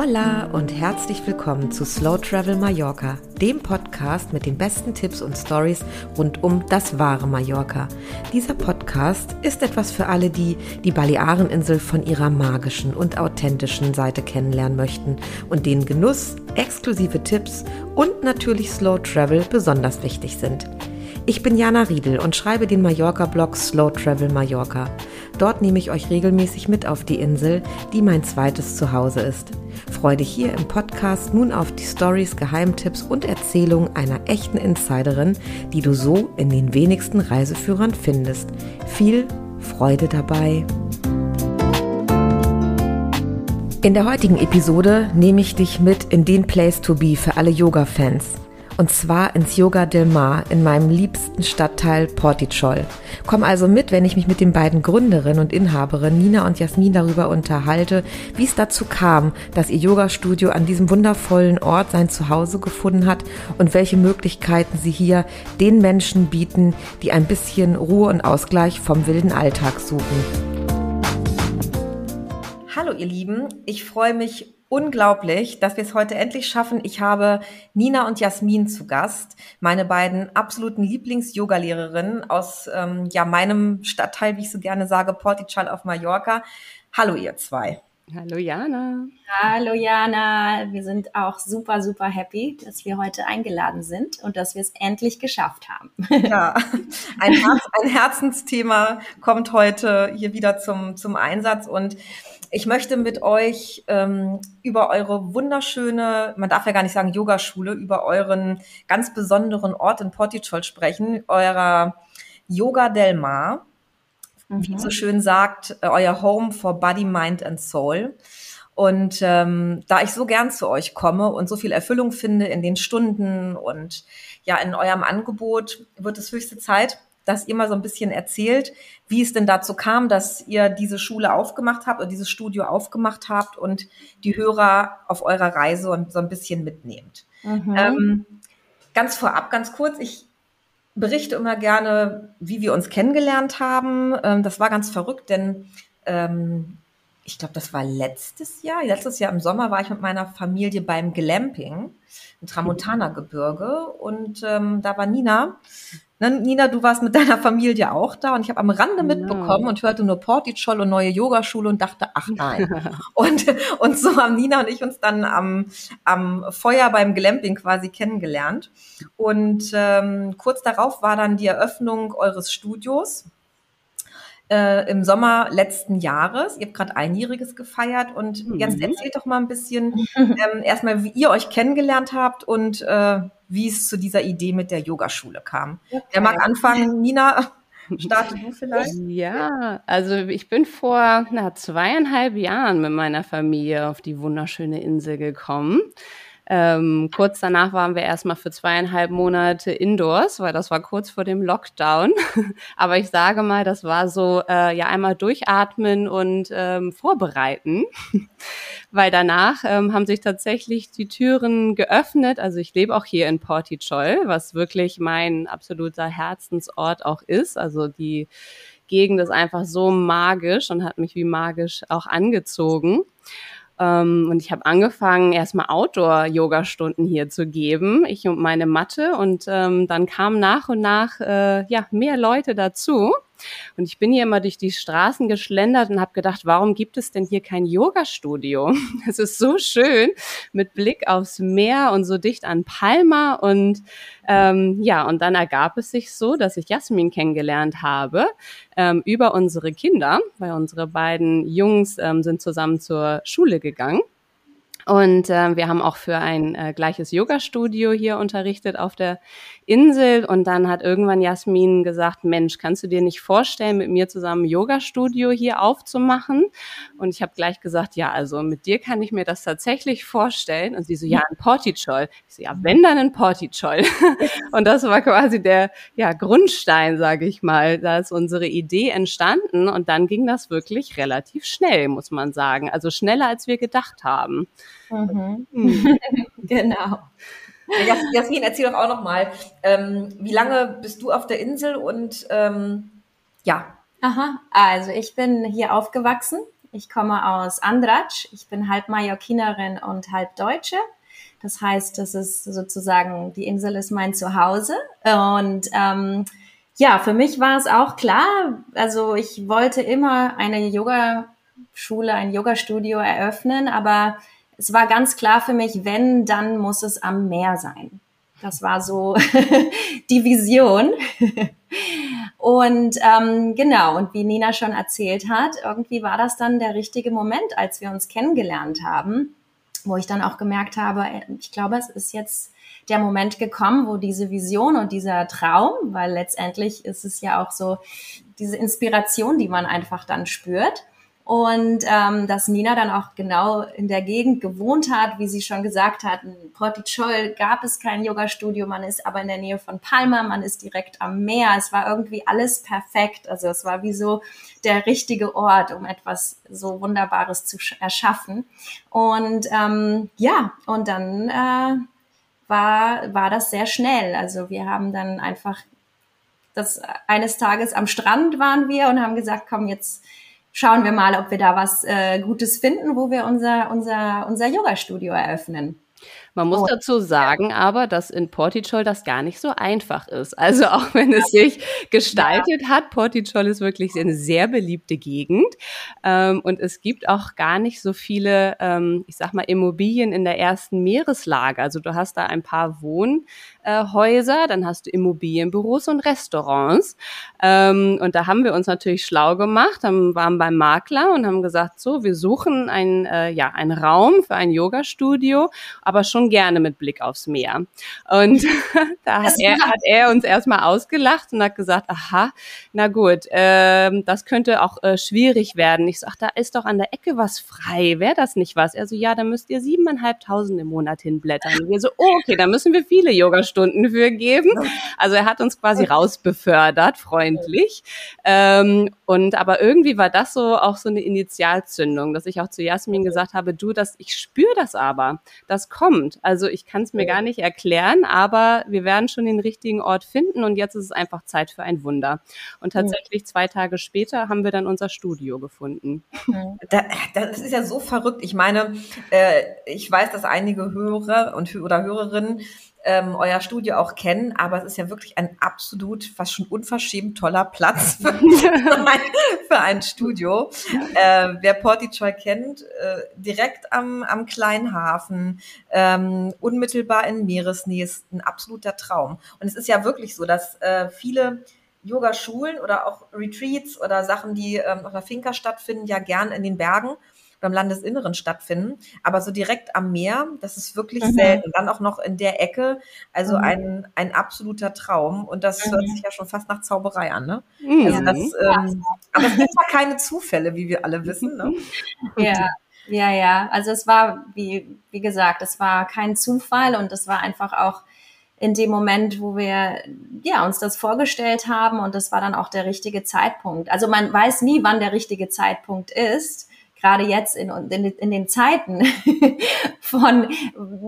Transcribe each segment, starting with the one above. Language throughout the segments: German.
Hola und herzlich willkommen zu Slow Travel Mallorca, dem Podcast mit den besten Tipps und Stories rund um das wahre Mallorca. Dieser Podcast ist etwas für alle, die die Baleareninsel von ihrer magischen und authentischen Seite kennenlernen möchten und denen Genuss, exklusive Tipps und natürlich Slow Travel besonders wichtig sind. Ich bin Jana Riedel und schreibe den Mallorca-Blog Slow Travel Mallorca. Dort nehme ich euch regelmäßig mit auf die Insel, die mein zweites Zuhause ist. Freue dich hier im Podcast nun auf die Stories, Geheimtipps und Erzählungen einer echten Insiderin, die du so in den wenigsten Reiseführern findest. Viel Freude dabei! In der heutigen Episode nehme ich dich mit in den Place to Be für alle Yoga-Fans und zwar ins Yoga del Mar in meinem liebsten Stadtteil Portichol. Komm also mit, wenn ich mich mit den beiden Gründerinnen und Inhaberinnen Nina und Jasmin darüber unterhalte, wie es dazu kam, dass ihr Yogastudio an diesem wundervollen Ort sein Zuhause gefunden hat und welche Möglichkeiten sie hier den Menschen bieten, die ein bisschen Ruhe und Ausgleich vom wilden Alltag suchen. Hallo ihr Lieben, ich freue mich unglaublich, dass wir es heute endlich schaffen. Ich habe Nina und Jasmin zu Gast, meine beiden absoluten Lieblings-Yoga-Lehrerinnen aus ähm, ja, meinem Stadtteil, wie ich so gerne sage, Portichal auf Mallorca. Hallo ihr zwei. Hallo Jana. Hallo Jana. Wir sind auch super, super happy, dass wir heute eingeladen sind und dass wir es endlich geschafft haben. Ja, ein, Herz, ein Herzensthema kommt heute hier wieder zum, zum Einsatz und ich möchte mit euch ähm, über eure wunderschöne, man darf ja gar nicht sagen Yogaschule, über euren ganz besonderen Ort in Portichol sprechen, eurer Yoga del Mar, mhm. wie so schön sagt, äh, euer Home for Body, Mind and Soul. Und ähm, da ich so gern zu euch komme und so viel Erfüllung finde in den Stunden und ja in eurem Angebot, wird es höchste Zeit, dass ihr mal so ein bisschen erzählt, wie es denn dazu kam, dass ihr diese Schule aufgemacht habt oder dieses Studio aufgemacht habt und die Hörer auf eurer Reise und so ein bisschen mitnehmt. Mhm. Ähm, ganz vorab, ganz kurz, ich berichte immer gerne, wie wir uns kennengelernt haben. Ähm, das war ganz verrückt, denn ähm, ich glaube, das war letztes Jahr. Letztes Jahr im Sommer war ich mit meiner Familie beim Glamping im Tramontana-Gebirge und ähm, da war Nina Ne, Nina, du warst mit deiner Familie auch da und ich habe am Rande genau. mitbekommen und hörte nur Portichol und neue Yogaschule und dachte, ach nein. und, und so haben Nina und ich uns dann am, am Feuer beim Glamping quasi kennengelernt. Und ähm, kurz darauf war dann die Eröffnung eures Studios äh, im Sommer letzten Jahres. Ihr habt gerade einjähriges gefeiert und mhm. jetzt erzählt doch mal ein bisschen ähm, erstmal, wie ihr euch kennengelernt habt und äh, wie es zu dieser Idee mit der Yogaschule kam. Okay. Wer mag anfangen? Nina, starte du vielleicht? Ja, also ich bin vor na, zweieinhalb Jahren mit meiner Familie auf die wunderschöne Insel gekommen. Ähm, kurz danach waren wir erstmal für zweieinhalb Monate indoors, weil das war kurz vor dem Lockdown. Aber ich sage mal, das war so äh, ja einmal durchatmen und ähm, vorbereiten, weil danach ähm, haben sich tatsächlich die Türen geöffnet. Also ich lebe auch hier in Portichol, was wirklich mein absoluter Herzensort auch ist. Also die Gegend ist einfach so magisch und hat mich wie magisch auch angezogen. Ähm, und ich habe angefangen, erstmal Outdoor-Yoga-Stunden hier zu geben, ich und meine Matte. Und ähm, dann kamen nach und nach äh, ja, mehr Leute dazu. Und ich bin hier immer durch die Straßen geschlendert und habe gedacht, warum gibt es denn hier kein Yoga-Studio? Es ist so schön mit Blick aufs Meer und so dicht an Palma. Und ähm, ja, und dann ergab es sich so, dass ich Jasmin kennengelernt habe ähm, über unsere Kinder, weil unsere beiden Jungs ähm, sind zusammen zur Schule gegangen. Und äh, wir haben auch für ein äh, gleiches Yoga-Studio hier unterrichtet auf der Insel. Und dann hat irgendwann Jasmin gesagt, Mensch, kannst du dir nicht vorstellen, mit mir zusammen ein Yoga-Studio hier aufzumachen? Und ich habe gleich gesagt, ja, also mit dir kann ich mir das tatsächlich vorstellen. Und sie so, ja, ein Portichol. Ich so, ja, wenn dann ein Portichol. und das war quasi der ja, Grundstein, sage ich mal. Da ist unsere Idee entstanden. Und dann ging das wirklich relativ schnell, muss man sagen. Also schneller, als wir gedacht haben. Mhm. Mhm. genau. Jasmin, erzähl doch auch noch mal, ähm, wie lange bist du auf der Insel und ähm, ja. Aha, also ich bin hier aufgewachsen Ich komme aus Andratsch. Ich bin halb Mallorquinerin und halb Deutsche. Das heißt, das ist sozusagen, die Insel ist mein Zuhause. Und ähm, ja, für mich war es auch klar. Also ich wollte immer eine Yoga-Schule, ein Yoga-Studio eröffnen, aber es war ganz klar für mich, wenn, dann muss es am Meer sein. Das war so die Vision. und ähm, genau, und wie Nina schon erzählt hat, irgendwie war das dann der richtige Moment, als wir uns kennengelernt haben, wo ich dann auch gemerkt habe, äh, ich glaube, es ist jetzt der Moment gekommen, wo diese Vision und dieser Traum, weil letztendlich ist es ja auch so diese Inspiration, die man einfach dann spürt, und ähm, dass Nina dann auch genau in der Gegend gewohnt hat, wie sie schon gesagt hat, in Porticol gab es kein Yoga-Studio, man ist aber in der Nähe von Palma, man ist direkt am Meer, es war irgendwie alles perfekt, also es war wie so der richtige Ort, um etwas so Wunderbares zu erschaffen. Und ähm, ja, und dann äh, war, war das sehr schnell, also wir haben dann einfach das eines Tages am Strand waren wir und haben gesagt, komm, jetzt schauen wir mal, ob wir da was äh, Gutes finden, wo wir unser, unser, unser Yoga-Studio eröffnen. Man muss oh. dazu sagen aber, dass in Porticol das gar nicht so einfach ist. Also auch wenn es sich gestaltet ja. hat, Porticol ist wirklich eine sehr beliebte Gegend. Ähm, und es gibt auch gar nicht so viele, ähm, ich sag mal, Immobilien in der ersten Meereslage. Also du hast da ein paar Wohnhäuser, dann hast du Immobilienbüros und Restaurants. Ähm, und da haben wir uns natürlich schlau gemacht, haben, waren beim Makler und haben gesagt, so, wir suchen ein, äh, ja, einen Raum für ein Yoga-Studio, aber schon gerne mit Blick aufs Meer. Und da hat er, hat er, uns erstmal ausgelacht und hat gesagt, aha, na gut, ähm, das könnte auch äh, schwierig werden. Ich sag, da ist doch an der Ecke was frei. Wäre das nicht was? Er so, ja, da müsst ihr siebeneinhalbtausend im Monat hinblättern. Und wir so, oh, okay, da müssen wir viele Yogastunden für geben. Also er hat uns quasi rausbefördert, freundlich. Ähm, und aber irgendwie war das so auch so eine Initialzündung, dass ich auch zu Jasmin gesagt habe, du, das, ich spüre das aber. Das kommt. Also ich kann es mir gar nicht erklären, aber wir werden schon den richtigen Ort finden und jetzt ist es einfach Zeit für ein Wunder. Und tatsächlich zwei Tage später haben wir dann unser Studio gefunden. das ist ja so verrückt. Ich meine, äh, ich weiß, dass einige Hörer und oder Hörerinnen ähm, euer Studio auch kennen, aber es ist ja wirklich ein absolut, fast schon unverschämt toller Platz für, ein, für ein Studio. Äh, wer Portichoy kennt, äh, direkt am, am kleinen Hafen, ähm, unmittelbar in Meeresnähe, ist ein absoluter Traum. Und es ist ja wirklich so, dass äh, viele Yoga-Schulen oder auch Retreats oder Sachen, die ähm, auf der Finca stattfinden, ja gern in den Bergen beim Landesinneren stattfinden. Aber so direkt am Meer, das ist wirklich mhm. selten. Dann auch noch in der Ecke. Also mhm. ein, ein absoluter Traum. Und das mhm. hört sich ja schon fast nach Zauberei an, ne? Mhm. Also das, ähm, aber es sind ja keine Zufälle, wie wir alle wissen. Ne? Ja. Ja, ja. Also es war, wie, wie gesagt, es war kein Zufall und es war einfach auch in dem Moment, wo wir ja uns das vorgestellt haben und das war dann auch der richtige Zeitpunkt. Also man weiß nie, wann der richtige Zeitpunkt ist gerade jetzt in, in, in den Zeiten von,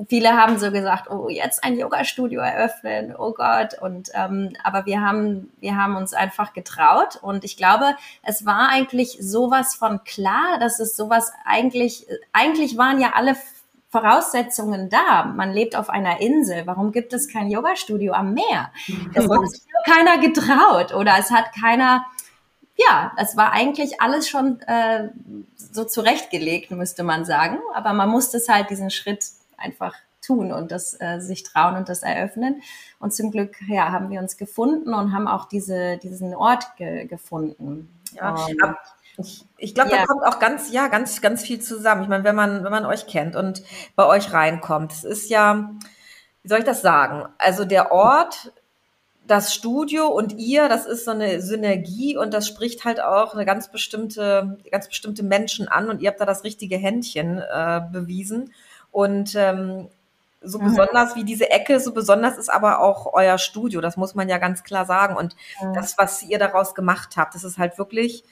viele haben so gesagt, oh, jetzt ein Yoga-Studio eröffnen, oh Gott. Und ähm, aber wir haben, wir haben uns einfach getraut und ich glaube, es war eigentlich sowas von klar, dass es sowas eigentlich, eigentlich waren ja alle Voraussetzungen da. Man lebt auf einer Insel. Warum gibt es kein Yoga-Studio am Meer? Das hat sich keiner getraut oder es hat keiner ja, es war eigentlich alles schon äh, so zurechtgelegt, müsste man sagen. Aber man musste es halt diesen Schritt einfach tun und das äh, sich trauen und das eröffnen. Und zum Glück, ja, haben wir uns gefunden und haben auch diese, diesen Ort ge gefunden. Ja, und, ich, ich glaube, ja. da kommt auch ganz, ja, ganz, ganz viel zusammen. Ich meine, wenn man, wenn man euch kennt und bei euch reinkommt, es ist ja, wie soll ich das sagen? Also der Ort das Studio und ihr, das ist so eine Synergie und das spricht halt auch eine ganz bestimmte, ganz bestimmte Menschen an und ihr habt da das richtige Händchen äh, bewiesen. Und ähm, so mhm. besonders wie diese Ecke, so besonders ist aber auch euer Studio, das muss man ja ganz klar sagen. Und mhm. das, was ihr daraus gemacht habt, das ist halt wirklich,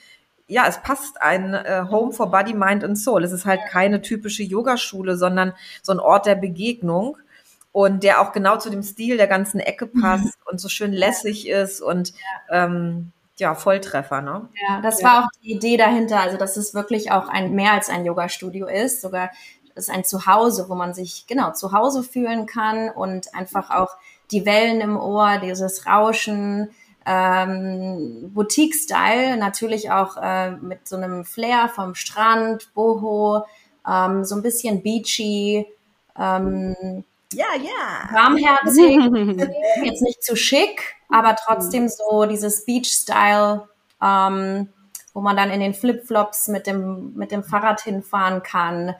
ja, es passt ein äh, Home for Body, Mind and Soul. Es ist halt keine typische Yogaschule, sondern so ein Ort der Begegnung und der auch genau zu dem Stil der ganzen Ecke mhm. passt mhm. und so schön lässig ist und ähm, ja, Volltreffer, ne? Ja, das war auch die Idee dahinter, also dass es wirklich auch ein mehr als ein Yoga-Studio ist, sogar ist ein Zuhause, wo man sich genau zu Hause fühlen kann und einfach auch die Wellen im Ohr, dieses Rauschen, ähm, Boutique-Style, natürlich auch äh, mit so einem Flair vom Strand, Boho, ähm, so ein bisschen beachy, ähm, ja, ja. Warmherzig, jetzt nicht zu schick, aber trotzdem so dieses Beach-Style, ähm, wo man dann in den Flipflops mit dem, mit dem Fahrrad hinfahren kann.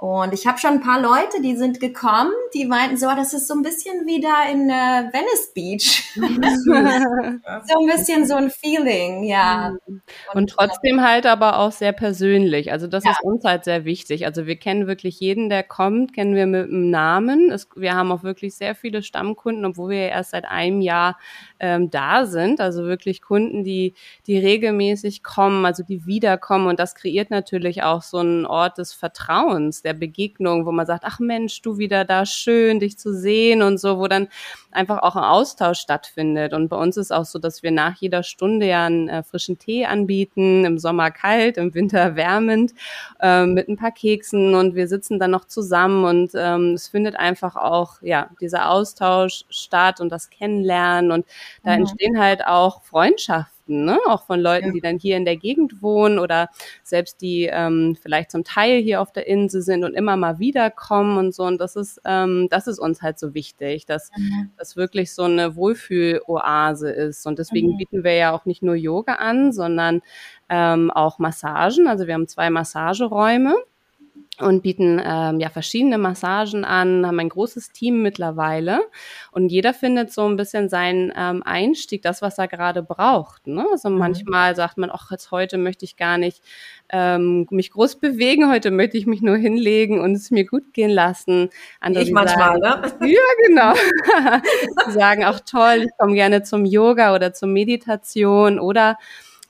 Und ich habe schon ein paar Leute, die sind gekommen, die meinten so, das ist so ein bisschen wie da in äh, Venice Beach. so ein bisschen so ein Feeling, ja. Und, und trotzdem halt aber auch sehr persönlich. Also das ja. ist uns halt sehr wichtig. Also wir kennen wirklich jeden, der kommt, kennen wir mit einem Namen. Es, wir haben auch wirklich sehr viele Stammkunden, obwohl wir ja erst seit einem Jahr ähm, da sind. Also wirklich Kunden, die, die regelmäßig kommen, also die wiederkommen. Und das kreiert natürlich auch so einen Ort des Vertrauens, der Begegnung, wo man sagt, ach Mensch, du wieder da, schön, dich zu sehen und so, wo dann einfach auch ein Austausch stattfindet. Und bei uns ist auch so, dass wir nach jeder Stunde ja einen äh, frischen Tee anbieten, im Sommer kalt, im Winter wärmend, äh, mit ein paar Keksen und wir sitzen dann noch zusammen und ähm, es findet einfach auch, ja, dieser Austausch statt und das Kennenlernen und da mhm. entstehen halt auch Freundschaften Nachrichten, ne? auch von Leuten, ja. die dann hier in der Gegend wohnen oder selbst die ähm, vielleicht zum Teil hier auf der Insel sind und immer mal wiederkommen und so. Und das ist, ähm, das ist uns halt so wichtig, dass mhm. das wirklich so eine Wohlfühloase ist. Und deswegen mhm. bieten wir ja auch nicht nur Yoga an, sondern ähm, auch Massagen. Also wir haben zwei Massageräume und bieten ähm, ja verschiedene Massagen an, haben ein großes Team mittlerweile und jeder findet so ein bisschen seinen ähm, Einstieg, das was er gerade braucht. Ne? Also mhm. manchmal sagt man, ach jetzt heute möchte ich gar nicht ähm, mich groß bewegen, heute möchte ich mich nur hinlegen und es mir gut gehen lassen. Andere ich manchmal, sagen, ne? Ja, genau. sagen auch toll, ich komme gerne zum Yoga oder zur Meditation oder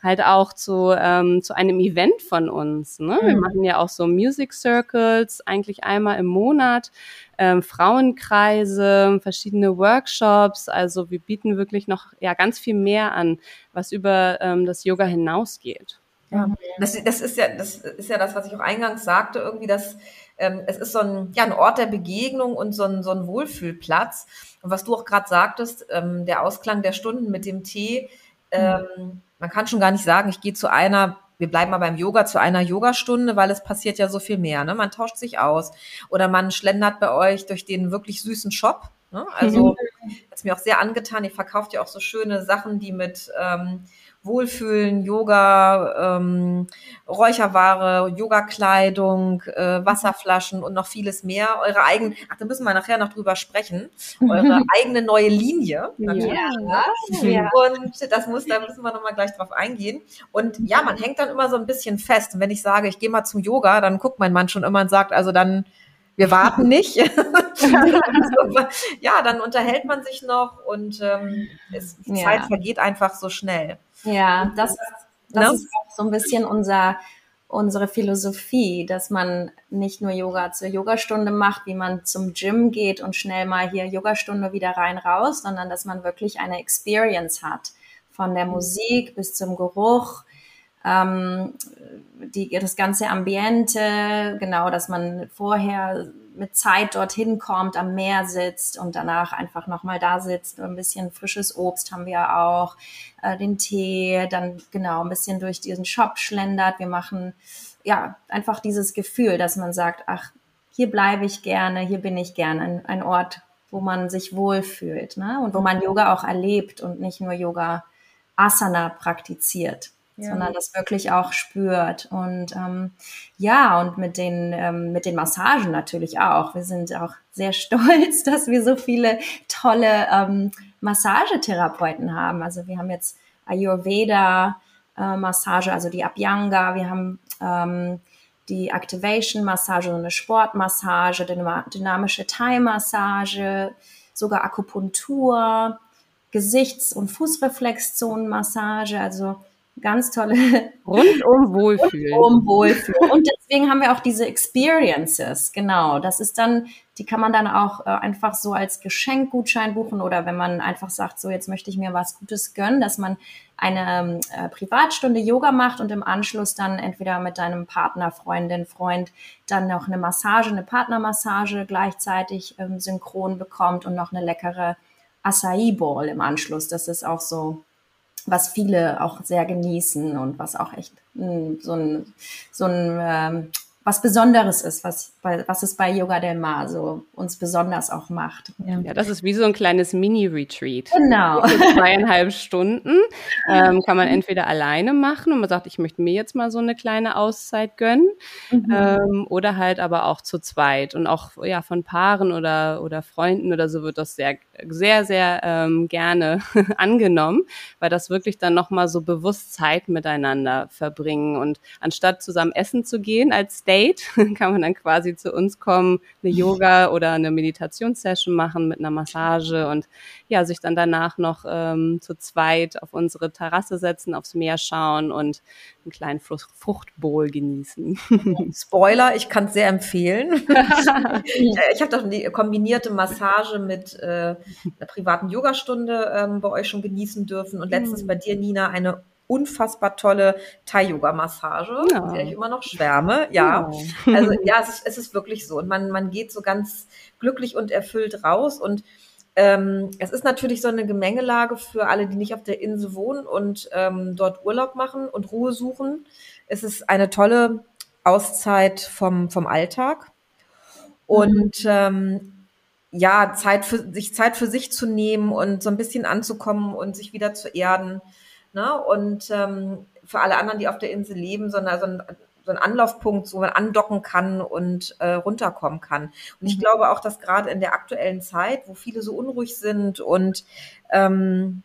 halt auch zu, ähm, zu einem Event von uns. Ne? Mhm. Wir machen ja auch so Music Circles, eigentlich einmal im Monat, ähm, Frauenkreise, verschiedene Workshops. Also wir bieten wirklich noch ja ganz viel mehr an, was über ähm, das Yoga hinausgeht. Ja, das, das ist ja, das ist ja das, was ich auch eingangs sagte, irgendwie, dass ähm, es ist so ein, ja, ein Ort der Begegnung und so ein, so ein Wohlfühlplatz. Und was du auch gerade sagtest, ähm, der Ausklang der Stunden mit dem Tee, ähm, man kann schon gar nicht sagen, ich gehe zu einer, wir bleiben mal beim Yoga, zu einer Yogastunde, weil es passiert ja so viel mehr. Ne? Man tauscht sich aus oder man schlendert bei euch durch den wirklich süßen Shop. Ne? Also, mhm. ist mir auch sehr angetan. Ihr verkauft ja auch so schöne Sachen, die mit ähm, Wohlfühlen, Yoga, ähm, Räucherware, Yoga-Kleidung, äh, Wasserflaschen und noch vieles mehr. Eure eigene, ach, da müssen wir nachher noch drüber sprechen. Eure eigene neue Linie. Natürlich, ja. Ne? ja. Und das muss, da müssen wir nochmal gleich drauf eingehen. Und ja, man hängt dann immer so ein bisschen fest. Und wenn ich sage, ich gehe mal zum Yoga, dann guckt mein Mann schon immer und sagt, also dann wir warten nicht. ja, dann unterhält man sich noch und ähm, es, die ja. Zeit vergeht einfach so schnell. Ja, das, das? Ne? ist auch so ein bisschen unser, unsere Philosophie, dass man nicht nur Yoga zur Yogastunde macht, wie man zum Gym geht und schnell mal hier Yogastunde wieder rein raus, sondern dass man wirklich eine Experience hat. Von der Musik bis zum Geruch, ähm, die, das ganze Ambiente, genau, dass man vorher mit Zeit dorthin kommt, am Meer sitzt und danach einfach nochmal da sitzt. Ein bisschen frisches Obst haben wir auch, äh, den Tee, dann genau ein bisschen durch diesen Shop schlendert. Wir machen ja einfach dieses Gefühl, dass man sagt, ach, hier bleibe ich gerne, hier bin ich gerne, ein, ein Ort, wo man sich wohlfühlt ne? und wo man Yoga auch erlebt und nicht nur Yoga Asana praktiziert ja. sondern das wirklich auch spürt. Und ähm, ja, und mit den, ähm, mit den Massagen natürlich auch. Wir sind auch sehr stolz, dass wir so viele tolle ähm, Massagetherapeuten haben. Also wir haben jetzt Ayurveda äh, Massage, also die Abhyanga, wir haben ähm, die Activation Massage, so eine Sportmassage, dynamische Thai-Massage, sogar Akupunktur, Gesichts- und Fußreflexzonenmassage. Also ganz tolle rundum Wohlfühl. Rundum Wohlfühl. Und deswegen haben wir auch diese Experiences. Genau, das ist dann, die kann man dann auch äh, einfach so als Geschenkgutschein buchen oder wenn man einfach sagt, so jetzt möchte ich mir was Gutes gönnen, dass man eine äh, Privatstunde Yoga macht und im Anschluss dann entweder mit deinem Partner, Freundin, Freund dann noch eine Massage, eine Partnermassage gleichzeitig ähm, synchron bekommt und noch eine leckere Acai Bowl im Anschluss. Das ist auch so was viele auch sehr genießen und was auch echt mh, so ein, so ein ähm, was Besonderes ist, was, was es bei Yoga Del Mar so uns besonders auch macht. Ja, ja das ist wie so ein kleines Mini-Retreat. Genau. zweieinhalb Stunden ähm, kann man entweder alleine machen und man sagt, ich möchte mir jetzt mal so eine kleine Auszeit gönnen mhm. ähm, oder halt aber auch zu zweit und auch ja von Paaren oder, oder Freunden oder so wird das sehr, sehr, sehr ähm, gerne angenommen, weil das wirklich dann nochmal so bewusst Zeit miteinander verbringen. Und anstatt zusammen essen zu gehen als Date kann man dann quasi zu uns kommen, eine Yoga oder eine Meditationssession machen mit einer Massage und ja, sich dann danach noch ähm, zu zweit auf unsere Terrasse setzen, aufs Meer schauen und einen kleinen Fruchtbowl genießen. Spoiler, ich kann es sehr empfehlen. ich habe doch die kombinierte Massage mit äh, einer privaten Yogastunde ähm, bei euch schon genießen dürfen und letztens mhm. bei dir, Nina, eine unfassbar tolle Thai-Yoga-Massage, ja. der ich immer noch schwärme. Ja, ja. also ja, es ist, es ist wirklich so. Und man, man geht so ganz glücklich und erfüllt raus. Und ähm, es ist natürlich so eine Gemengelage für alle, die nicht auf der Insel wohnen und ähm, dort Urlaub machen und Ruhe suchen. Es ist eine tolle Auszeit vom, vom Alltag. Und mhm. ähm, ja, Zeit für sich Zeit für sich zu nehmen und so ein bisschen anzukommen und sich wieder zu erden. Ne? Und ähm, für alle anderen, die auf der Insel leben, sondern so ein, so ein Anlaufpunkt, wo man andocken kann und äh, runterkommen kann. Und ich mhm. glaube auch, dass gerade in der aktuellen Zeit, wo viele so unruhig sind und ähm,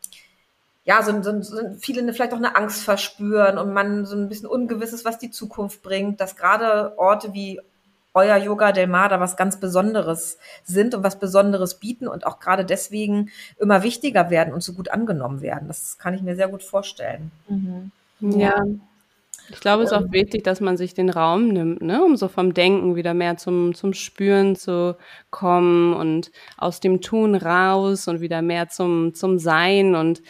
ja, so, so, so viele vielleicht auch eine Angst verspüren und man so ein bisschen Ungewisses, was die Zukunft bringt, dass gerade Orte wie euer Yoga Del Mar da was ganz Besonderes sind und was Besonderes bieten und auch gerade deswegen immer wichtiger werden und so gut angenommen werden. Das kann ich mir sehr gut vorstellen. Mhm. Ja. Ich glaube, es ist auch wichtig, dass man sich den Raum nimmt, ne, um so vom Denken wieder mehr zum, zum Spüren zu kommen und aus dem Tun raus und wieder mehr zum, zum Sein und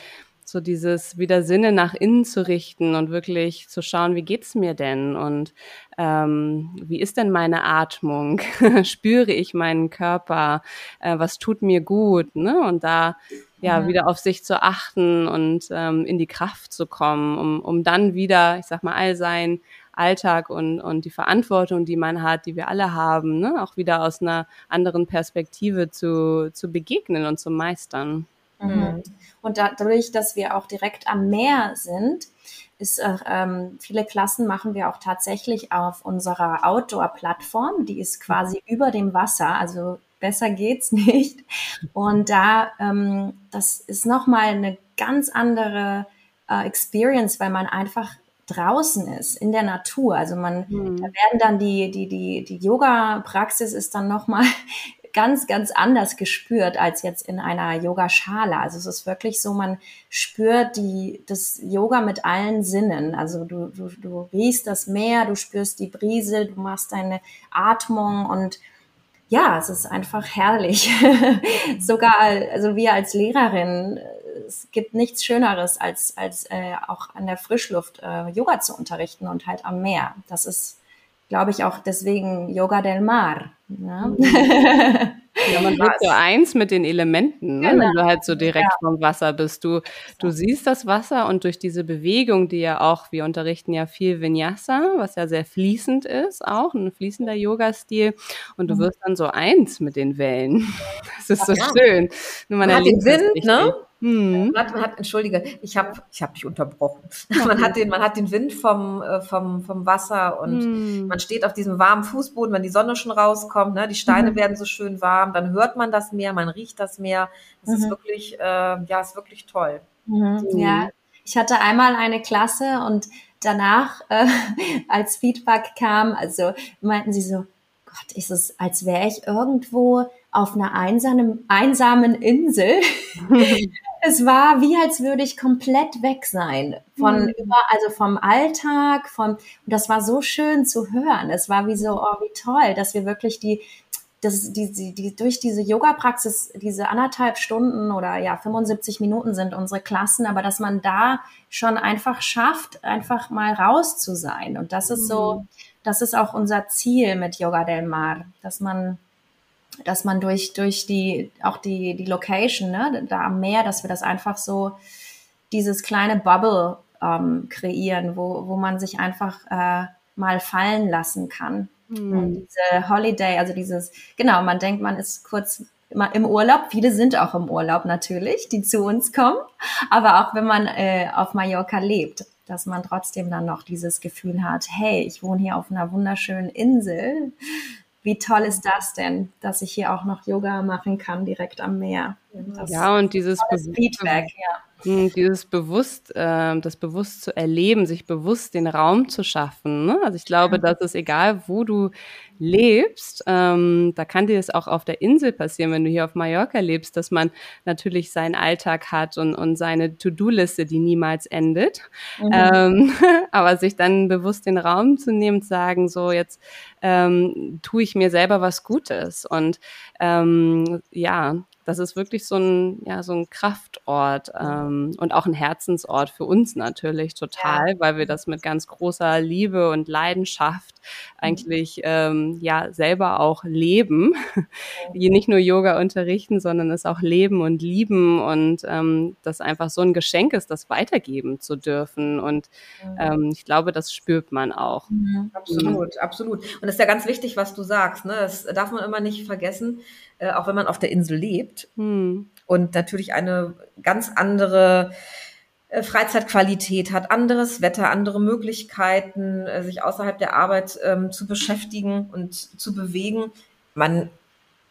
so dieses wieder Sinne nach innen zu richten und wirklich zu schauen, wie geht's mir denn und ähm, wie ist denn meine Atmung? Spüre ich meinen Körper? Äh, was tut mir gut? Ne? Und da ja, ja, wieder auf sich zu achten und ähm, in die Kraft zu kommen, um, um dann wieder, ich sag mal, all sein Alltag und, und die Verantwortung, die man hat, die wir alle haben, ne, auch wieder aus einer anderen Perspektive zu, zu begegnen und zu meistern. Mhm. Und dadurch, dass wir auch direkt am Meer sind, ist, äh, ähm, viele Klassen machen wir auch tatsächlich auf unserer Outdoor-Plattform. Die ist quasi über dem Wasser, also besser geht's nicht. Und da, ähm, das ist nochmal eine ganz andere äh, Experience, weil man einfach draußen ist, in der Natur. Also man, mhm. da werden dann die, die, die, die Yoga-Praxis ist dann nochmal ganz, ganz anders gespürt als jetzt in einer Yogaschale. Also es ist wirklich so, man spürt die, das Yoga mit allen Sinnen. Also du, du, du riechst das Meer, du spürst die Brise, du machst deine Atmung und ja, es ist einfach herrlich. Sogar, also wir als Lehrerin, es gibt nichts Schöneres, als, als äh, auch an der Frischluft äh, Yoga zu unterrichten und halt am Meer. Das ist glaube ich, auch deswegen Yoga del Mar. Ne? Ja, man wird so eins mit den Elementen, ne? genau. wenn du halt so direkt ja. vom Wasser bist. Du, du siehst das Wasser und durch diese Bewegung, die ja auch, wir unterrichten ja viel Vinyasa, was ja sehr fließend ist, auch ein fließender Yoga-Stil. Und du mhm. wirst dann so eins mit den Wellen. Das ist so ja. schön. Nur man, man hat den Wind, ne? Mhm. Man, hat, man hat, entschuldige, ich habe ich hab dich unterbrochen. Man hat den, man hat den Wind vom, äh, vom, vom Wasser und mhm. man steht auf diesem warmen Fußboden, wenn die Sonne schon rauskommt, ne? die Steine mhm. werden so schön warm, dann hört man das Meer, man riecht das Meer. Das ist mhm. wirklich, äh, ja, ist wirklich toll. Mhm. Ja, ich hatte einmal eine Klasse und danach, äh, als Feedback kam, also meinten sie so, Gott, ist es, als wäre ich irgendwo auf einer einsamen, einsamen Insel es war wie als würde ich komplett weg sein von mhm. über, also vom Alltag, vom, und das war so schön zu hören. Es war wie so, oh, wie toll, dass wir wirklich die, das, die, die, die, durch diese Yoga-Praxis, diese anderthalb Stunden oder ja, 75 Minuten sind unsere Klassen, aber dass man da schon einfach schafft, einfach mal raus zu sein. Und das ist so, mhm. das ist auch unser Ziel mit Yoga del Mar, dass man dass man durch, durch die, auch die, die Location, ne, da am Meer, dass wir das einfach so, dieses kleine Bubble ähm, kreieren, wo, wo man sich einfach äh, mal fallen lassen kann. Mhm. Und diese Holiday, also dieses, genau, man denkt, man ist kurz immer im Urlaub. Viele sind auch im Urlaub natürlich, die zu uns kommen. Aber auch wenn man äh, auf Mallorca lebt, dass man trotzdem dann noch dieses Gefühl hat, hey, ich wohne hier auf einer wunderschönen Insel wie toll ist das denn, dass ich hier auch noch Yoga machen kann direkt am Meer? Das ja, und dieses Feedback, ja. Hm, dieses bewusst, äh, das bewusst zu erleben, sich bewusst den Raum zu schaffen. Ne? Also ich glaube, ja. das ist egal, wo du lebst, ähm, da kann dir das auch auf der Insel passieren, wenn du hier auf Mallorca lebst, dass man natürlich seinen Alltag hat und, und seine To-Do-Liste, die niemals endet. Mhm. Ähm, aber sich dann bewusst den Raum zu nehmen, zu sagen, so jetzt ähm, tue ich mir selber was Gutes. Und ähm, ja, das ist wirklich so ein, ja, so ein Kraftort ähm, und auch ein Herzensort für uns natürlich total, ja. weil wir das mit ganz großer Liebe und Leidenschaft mhm. eigentlich ähm, ja selber auch leben. Mhm. Nicht nur Yoga unterrichten, sondern es auch leben und lieben und ähm, das einfach so ein Geschenk ist, das weitergeben zu dürfen. Und mhm. ähm, ich glaube, das spürt man auch. Mhm. Absolut, absolut. Und das ist ja ganz wichtig, was du sagst. Ne? Das darf man immer nicht vergessen äh, auch wenn man auf der Insel lebt. Hm. Und natürlich eine ganz andere äh, Freizeitqualität hat, anderes Wetter, andere Möglichkeiten, äh, sich außerhalb der Arbeit ähm, zu beschäftigen und zu bewegen. Man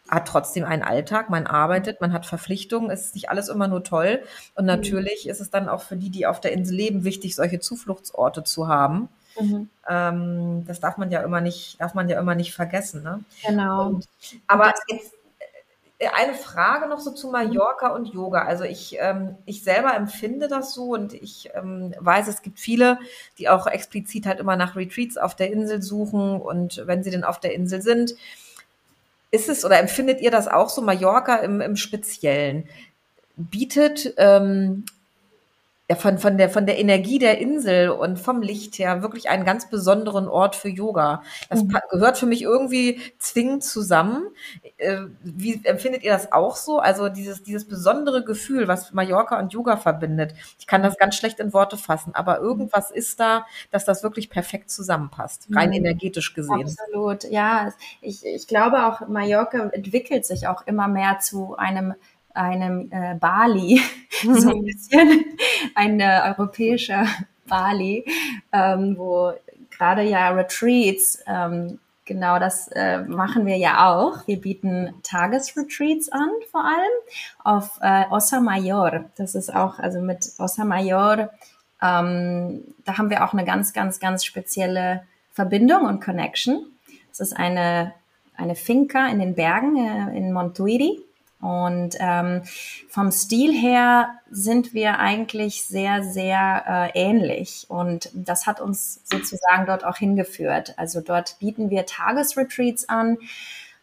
hat trotzdem einen Alltag, man arbeitet, man hat Verpflichtungen, es ist nicht alles immer nur toll. Und hm. natürlich mhm. ist es dann auch für die, die auf der Insel leben, wichtig, solche Zufluchtsorte zu haben. Mhm. Ähm, das darf man ja immer nicht, darf man ja immer nicht vergessen. Ne? Genau. Und, aber jetzt eine Frage noch so zu Mallorca und Yoga. Also ich, ähm, ich selber empfinde das so und ich ähm, weiß, es gibt viele, die auch explizit halt immer nach Retreats auf der Insel suchen und wenn sie denn auf der Insel sind, ist es oder empfindet ihr das auch so, Mallorca im, im Speziellen? Bietet ähm, ja, von, von, der, von der Energie der Insel und vom Licht her wirklich einen ganz besonderen Ort für Yoga. Das mhm. gehört für mich irgendwie zwingend zusammen. Äh, wie empfindet ihr das auch so? Also dieses, dieses besondere Gefühl, was Mallorca und Yoga verbindet. Ich kann das ganz schlecht in Worte fassen, aber irgendwas ist da, dass das wirklich perfekt zusammenpasst, rein mhm. energetisch gesehen. Absolut, ja. Ich, ich glaube auch, Mallorca entwickelt sich auch immer mehr zu einem einem äh, Bali, so ein bisschen ein äh, europäischer Bali, ähm, wo gerade ja Retreats, ähm, genau das äh, machen wir ja auch. Wir bieten Tagesretreats an, vor allem auf äh, Ossa Mayor. Das ist auch, also mit Ossa Mayor, ähm, da haben wir auch eine ganz, ganz, ganz spezielle Verbindung und Connection. Es ist eine, eine Finca in den Bergen äh, in Montuiri und ähm, vom Stil her sind wir eigentlich sehr, sehr äh, ähnlich. Und das hat uns sozusagen dort auch hingeführt. Also dort bieten wir Tagesretreats an,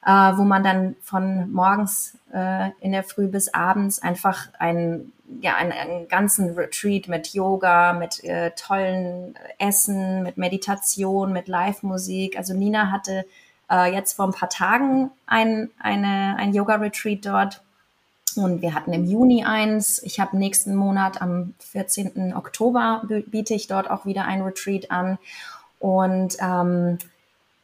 äh, wo man dann von morgens äh, in der Früh bis abends einfach einen, ja, einen, einen ganzen Retreat mit Yoga, mit äh, tollen Essen, mit Meditation, mit Live-Musik. Also Nina hatte äh, jetzt vor ein paar Tagen ein, eine, ein Yoga-Retreat dort. Und wir hatten im Juni eins. Ich habe nächsten Monat am 14. Oktober biete ich dort auch wieder ein Retreat an. Und ähm,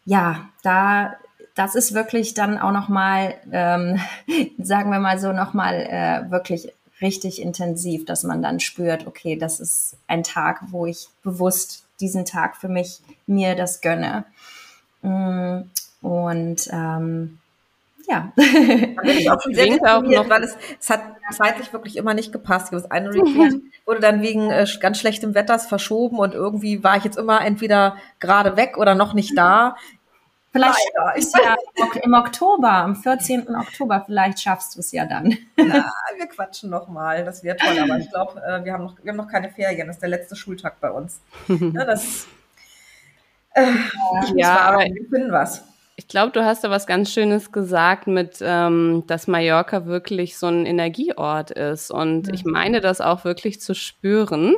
ja, da das ist wirklich dann auch noch mal, ähm, sagen wir mal so, noch mal äh, wirklich richtig intensiv, dass man dann spürt, okay, das ist ein Tag, wo ich bewusst diesen Tag für mich mir das gönne. Mm, und ähm, ja. Da bin ich auch schon sehr auch noch, weil es, es hat zeitlich wirklich immer nicht gepasst. Das eine Retreat wurde dann wegen äh, ganz schlechtem Wetters verschoben und irgendwie war ich jetzt immer entweder gerade weg oder noch nicht da. Vielleicht ist ja im Oktober, am 14. Oktober, vielleicht schaffst du es ja dann. Na, wir quatschen nochmal, das wäre toll, aber ich glaube, äh, wir, haben noch, wir haben noch keine Ferien, das ist der letzte Schultag bei uns. Ja, das, äh, ja, aber wir finden was. Ich glaube, du hast da was ganz Schönes gesagt mit, ähm, dass Mallorca wirklich so ein Energieort ist. Und mhm. ich meine das auch wirklich zu spüren,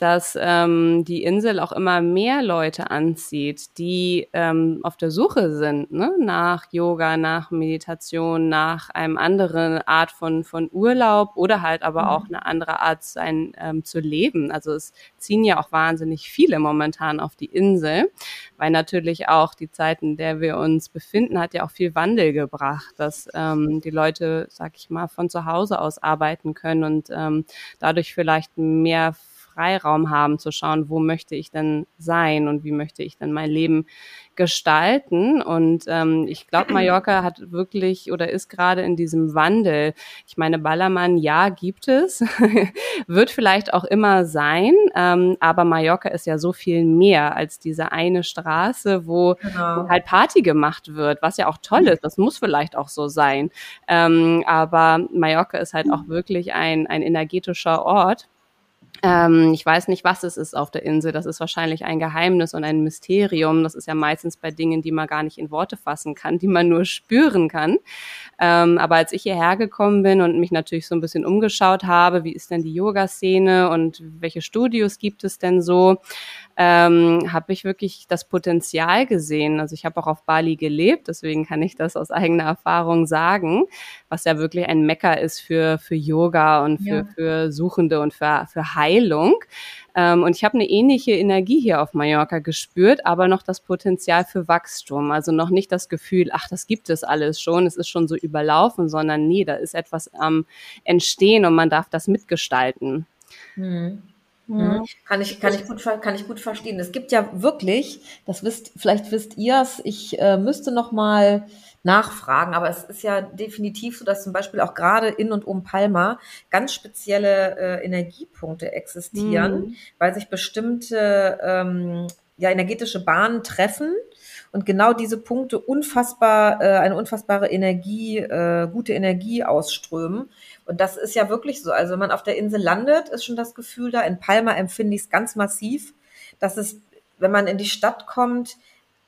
dass ähm, die Insel auch immer mehr Leute anzieht, die ähm, auf der Suche sind ne? nach Yoga, nach Meditation, nach einem anderen Art von, von Urlaub oder halt aber mhm. auch eine andere Art sein, ähm, zu leben. Also es ziehen ja auch wahnsinnig viele momentan auf die Insel, weil natürlich auch die Zeit, in der wir uns befinden, hat ja auch viel Wandel gebracht, dass ähm, die Leute, sag ich mal, von zu Hause aus arbeiten können und ähm, dadurch vielleicht mehr Freiraum haben zu schauen, wo möchte ich denn sein und wie möchte ich denn mein Leben gestalten. Und ähm, ich glaube, Mallorca hat wirklich oder ist gerade in diesem Wandel. Ich meine, Ballermann, ja, gibt es, wird vielleicht auch immer sein, ähm, aber Mallorca ist ja so viel mehr als diese eine Straße, wo genau. halt Party gemacht wird, was ja auch toll ist. Das muss vielleicht auch so sein. Ähm, aber Mallorca ist halt auch wirklich ein, ein energetischer Ort. Ähm, ich weiß nicht, was es ist auf der Insel. Das ist wahrscheinlich ein Geheimnis und ein Mysterium. Das ist ja meistens bei Dingen, die man gar nicht in Worte fassen kann, die man nur spüren kann. Ähm, aber als ich hierher gekommen bin und mich natürlich so ein bisschen umgeschaut habe, wie ist denn die Yoga-Szene und welche Studios gibt es denn so, ähm, habe ich wirklich das Potenzial gesehen. Also ich habe auch auf Bali gelebt, deswegen kann ich das aus eigener Erfahrung sagen, was ja wirklich ein Mecker ist für, für Yoga und für, ja. für Suchende und für, für Heilung. Ähm, und ich habe eine ähnliche Energie hier auf Mallorca gespürt, aber noch das Potenzial für Wachstum. Also noch nicht das Gefühl, ach, das gibt es alles schon, es ist schon so überlaufen, sondern nee, da ist etwas am Entstehen und man darf das mitgestalten. Hm. Mhm. Kann ich, kann ich gut, kann ich gut verstehen. Es gibt ja wirklich, das wisst, vielleicht wisst ihr es, ich äh, müsste noch mal nachfragen, aber es ist ja definitiv so, dass zum Beispiel auch gerade in und um Palma ganz spezielle äh, Energiepunkte existieren, mhm. weil sich bestimmte ähm, ja, energetische Bahnen treffen und genau diese Punkte unfassbar, äh, eine unfassbare Energie, äh, gute Energie ausströmen. Und das ist ja wirklich so. Also wenn man auf der Insel landet, ist schon das Gefühl da. In Palma empfinde ich es ganz massiv, dass es, wenn man in die Stadt kommt,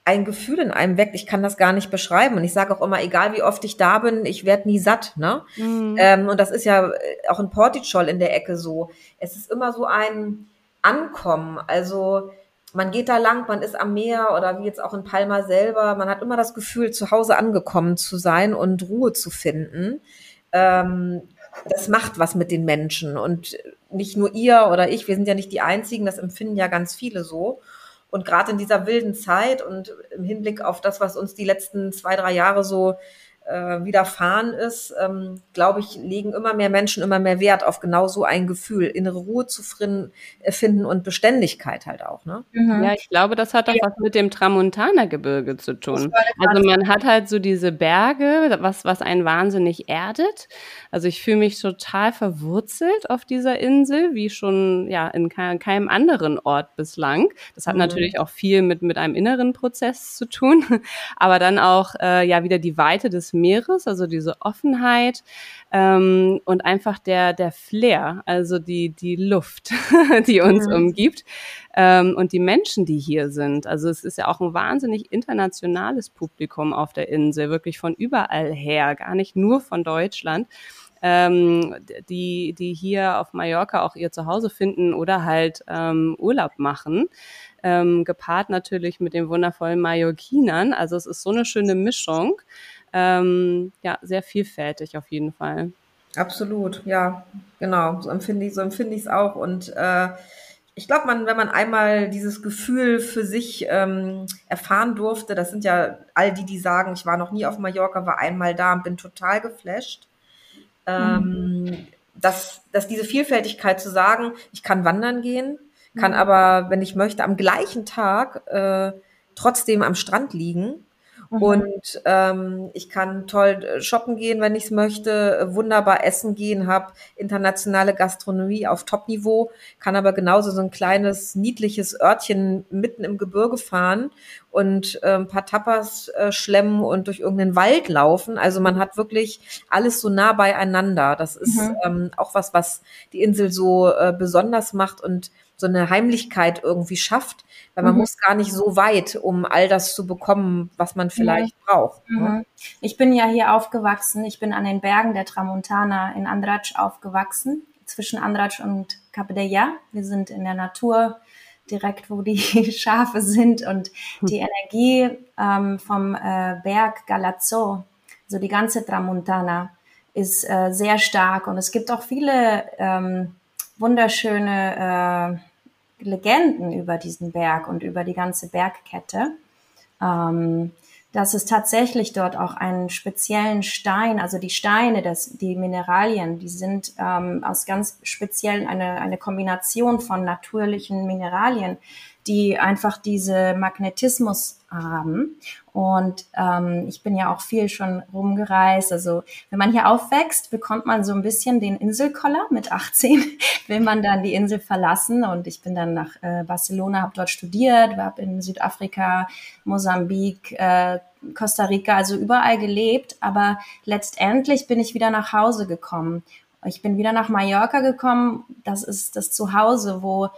ein Gefühl in einem weckt. Ich kann das gar nicht beschreiben. Und ich sage auch immer, egal wie oft ich da bin, ich werde nie satt. Ne? Mhm. Ähm, und das ist ja äh, auch in Portichol in der Ecke so. Es ist immer so ein Ankommen. Also man geht da lang, man ist am Meer oder wie jetzt auch in Palma selber. Man hat immer das Gefühl, zu Hause angekommen zu sein und Ruhe zu finden. Ähm, das macht was mit den Menschen. Und nicht nur ihr oder ich, wir sind ja nicht die Einzigen, das empfinden ja ganz viele so. Und gerade in dieser wilden Zeit und im Hinblick auf das, was uns die letzten zwei, drei Jahre so äh, widerfahren ist, ähm, glaube ich, legen immer mehr Menschen immer mehr Wert auf genau so ein Gefühl, innere Ruhe zu äh, finden und Beständigkeit halt auch. Ne? Mhm. Ja, ich glaube, das hat auch ja. was mit dem Tramontana-Gebirge zu tun. Also man hat halt so diese Berge, was, was einen wahnsinnig erdet. Also ich fühle mich total verwurzelt auf dieser Insel, wie schon ja in keinem anderen Ort bislang. Das hat mhm. natürlich auch viel mit, mit einem inneren Prozess zu tun, aber dann auch äh, ja wieder die Weite des Meeres, also diese Offenheit ähm, und einfach der, der Flair, also die, die Luft, die uns mhm. umgibt ähm, und die Menschen, die hier sind. Also es ist ja auch ein wahnsinnig internationales Publikum auf der Insel, wirklich von überall her, gar nicht nur von Deutschland. Ähm, die, die hier auf Mallorca auch ihr Zuhause finden oder halt ähm, Urlaub machen. Ähm, gepaart natürlich mit den wundervollen Mallorquinern. Also es ist so eine schöne Mischung ähm, ja, sehr vielfältig auf jeden Fall. Absolut, ja, genau. So empfinde ich, so empfinde ich es auch. Und äh, ich glaube, man, wenn man einmal dieses Gefühl für sich ähm, erfahren durfte, das sind ja all die, die sagen, ich war noch nie auf Mallorca, war einmal da und bin total geflasht. Ähm, mhm. dass, dass diese Vielfältigkeit zu sagen, ich kann wandern gehen, kann mhm. aber, wenn ich möchte, am gleichen Tag äh, trotzdem am Strand liegen Mhm. Und ähm, ich kann toll äh, shoppen gehen, wenn ich es möchte, äh, wunderbar essen gehen, habe internationale Gastronomie auf Top-Niveau, kann aber genauso so ein kleines, niedliches Örtchen mitten im Gebirge fahren und äh, ein paar Tapas äh, schlemmen und durch irgendeinen Wald laufen. Also man hat wirklich alles so nah beieinander. Das ist mhm. ähm, auch was, was die Insel so äh, besonders macht und so eine Heimlichkeit irgendwie schafft, weil man mhm. muss gar nicht so weit, um all das zu bekommen, was man vielleicht mhm. braucht. Ne? Mhm. Ich bin ja hier aufgewachsen. Ich bin an den Bergen der Tramontana in Andratsch aufgewachsen, zwischen Andratsch und Capdella. Wir sind in der Natur direkt, wo die Schafe sind und hm. die Energie ähm, vom äh, Berg Galazzo, also die ganze Tramontana, ist äh, sehr stark und es gibt auch viele ähm, wunderschöne äh, Legenden über diesen Berg und über die ganze Bergkette. Ähm, dass es tatsächlich dort auch einen speziellen Stein, also die Steine, das, die Mineralien, die sind ähm, aus ganz speziellen eine, eine Kombination von natürlichen Mineralien, die einfach diese Magnetismus haben. Und ähm, ich bin ja auch viel schon rumgereist. Also wenn man hier aufwächst, bekommt man so ein bisschen den Inselkoller. Mit 18 will man dann die Insel verlassen. Und ich bin dann nach äh, Barcelona, habe dort studiert, habe in Südafrika, Mosambik, äh, Costa Rica, also überall gelebt. Aber letztendlich bin ich wieder nach Hause gekommen. Ich bin wieder nach Mallorca gekommen. Das ist das Zuhause, wo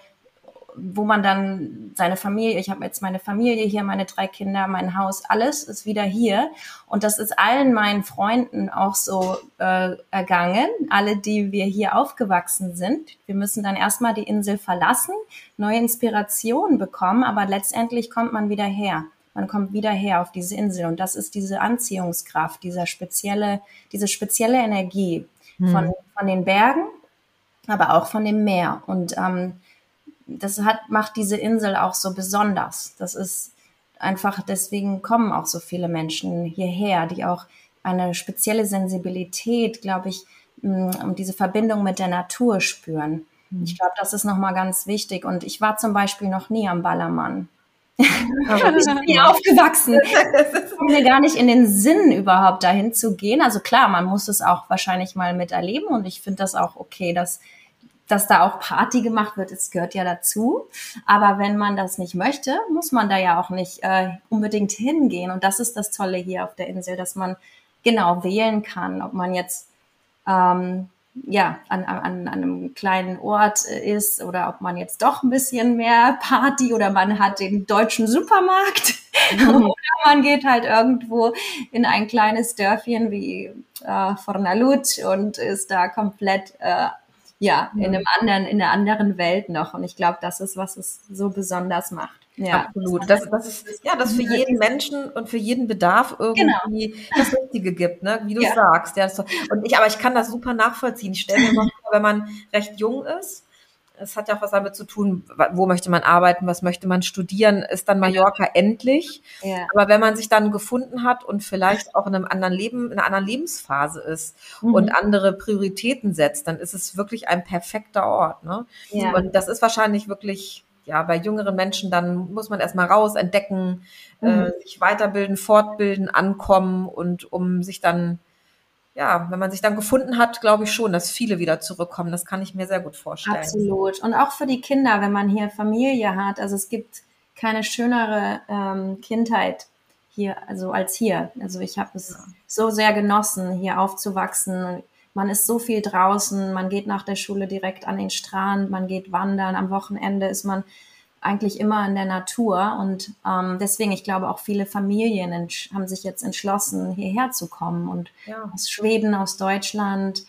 wo man dann seine Familie, ich habe jetzt meine Familie hier, meine drei Kinder, mein Haus, alles ist wieder hier. Und das ist allen meinen Freunden auch so äh, ergangen, alle, die wir hier aufgewachsen sind. Wir müssen dann erstmal die Insel verlassen, neue Inspirationen bekommen, aber letztendlich kommt man wieder her. Man kommt wieder her auf diese Insel und das ist diese Anziehungskraft, dieser spezielle, diese spezielle Energie hm. von, von den Bergen, aber auch von dem Meer. Und ähm, das hat, macht diese Insel auch so besonders. Das ist einfach, deswegen kommen auch so viele Menschen hierher, die auch eine spezielle Sensibilität, glaube ich, mm, um diese Verbindung mit der Natur spüren. Hm. Ich glaube, das ist nochmal ganz wichtig. Und ich war zum Beispiel noch nie am Ballermann. Aber ich bin hier aufgewachsen. Es kommt mir gar nicht in den Sinn, überhaupt dahin zu gehen. Also klar, man muss es auch wahrscheinlich mal miterleben und ich finde das auch okay, dass dass da auch Party gemacht wird, es gehört ja dazu. Aber wenn man das nicht möchte, muss man da ja auch nicht äh, unbedingt hingehen. Und das ist das Tolle hier auf der Insel, dass man genau wählen kann, ob man jetzt ähm, ja an, an, an einem kleinen Ort ist oder ob man jetzt doch ein bisschen mehr Party oder man hat den deutschen Supermarkt oder man geht halt irgendwo in ein kleines Dörfchen wie äh, Fornalut und ist da komplett äh, ja, in einem anderen, in einer anderen Welt noch. Und ich glaube, das ist, was es so besonders macht. Ja, absolut. Das, das ist, ja, das für jeden Menschen und für jeden Bedarf irgendwie genau. das Richtige gibt, ne? wie du ja. sagst. Ja, und ich, aber ich kann das super nachvollziehen. Ich stelle mir mal vor, wenn man recht jung ist, es hat ja auch was damit zu tun, wo möchte man arbeiten, was möchte man studieren, ist dann Mallorca endlich. Ja. Aber wenn man sich dann gefunden hat und vielleicht auch in einem anderen Leben, in einer anderen Lebensphase ist mhm. und andere Prioritäten setzt, dann ist es wirklich ein perfekter Ort. Ne? Ja. Und das ist wahrscheinlich wirklich ja, bei jüngeren Menschen, dann muss man erstmal raus, entdecken, äh, mhm. äh, sich weiterbilden, fortbilden, ankommen und um sich dann ja, wenn man sich dann gefunden hat, glaube ich schon, dass viele wieder zurückkommen. Das kann ich mir sehr gut vorstellen. Absolut. Und auch für die Kinder, wenn man hier Familie hat. Also es gibt keine schönere ähm, Kindheit hier, also als hier. Also ich habe es ja. so sehr genossen, hier aufzuwachsen. Man ist so viel draußen, man geht nach der Schule direkt an den Strand, man geht wandern, am Wochenende ist man eigentlich immer in der Natur. Und ähm, deswegen, ich glaube, auch viele Familien haben sich jetzt entschlossen, hierher zu kommen. Und ja. aus Schweden, aus Deutschland,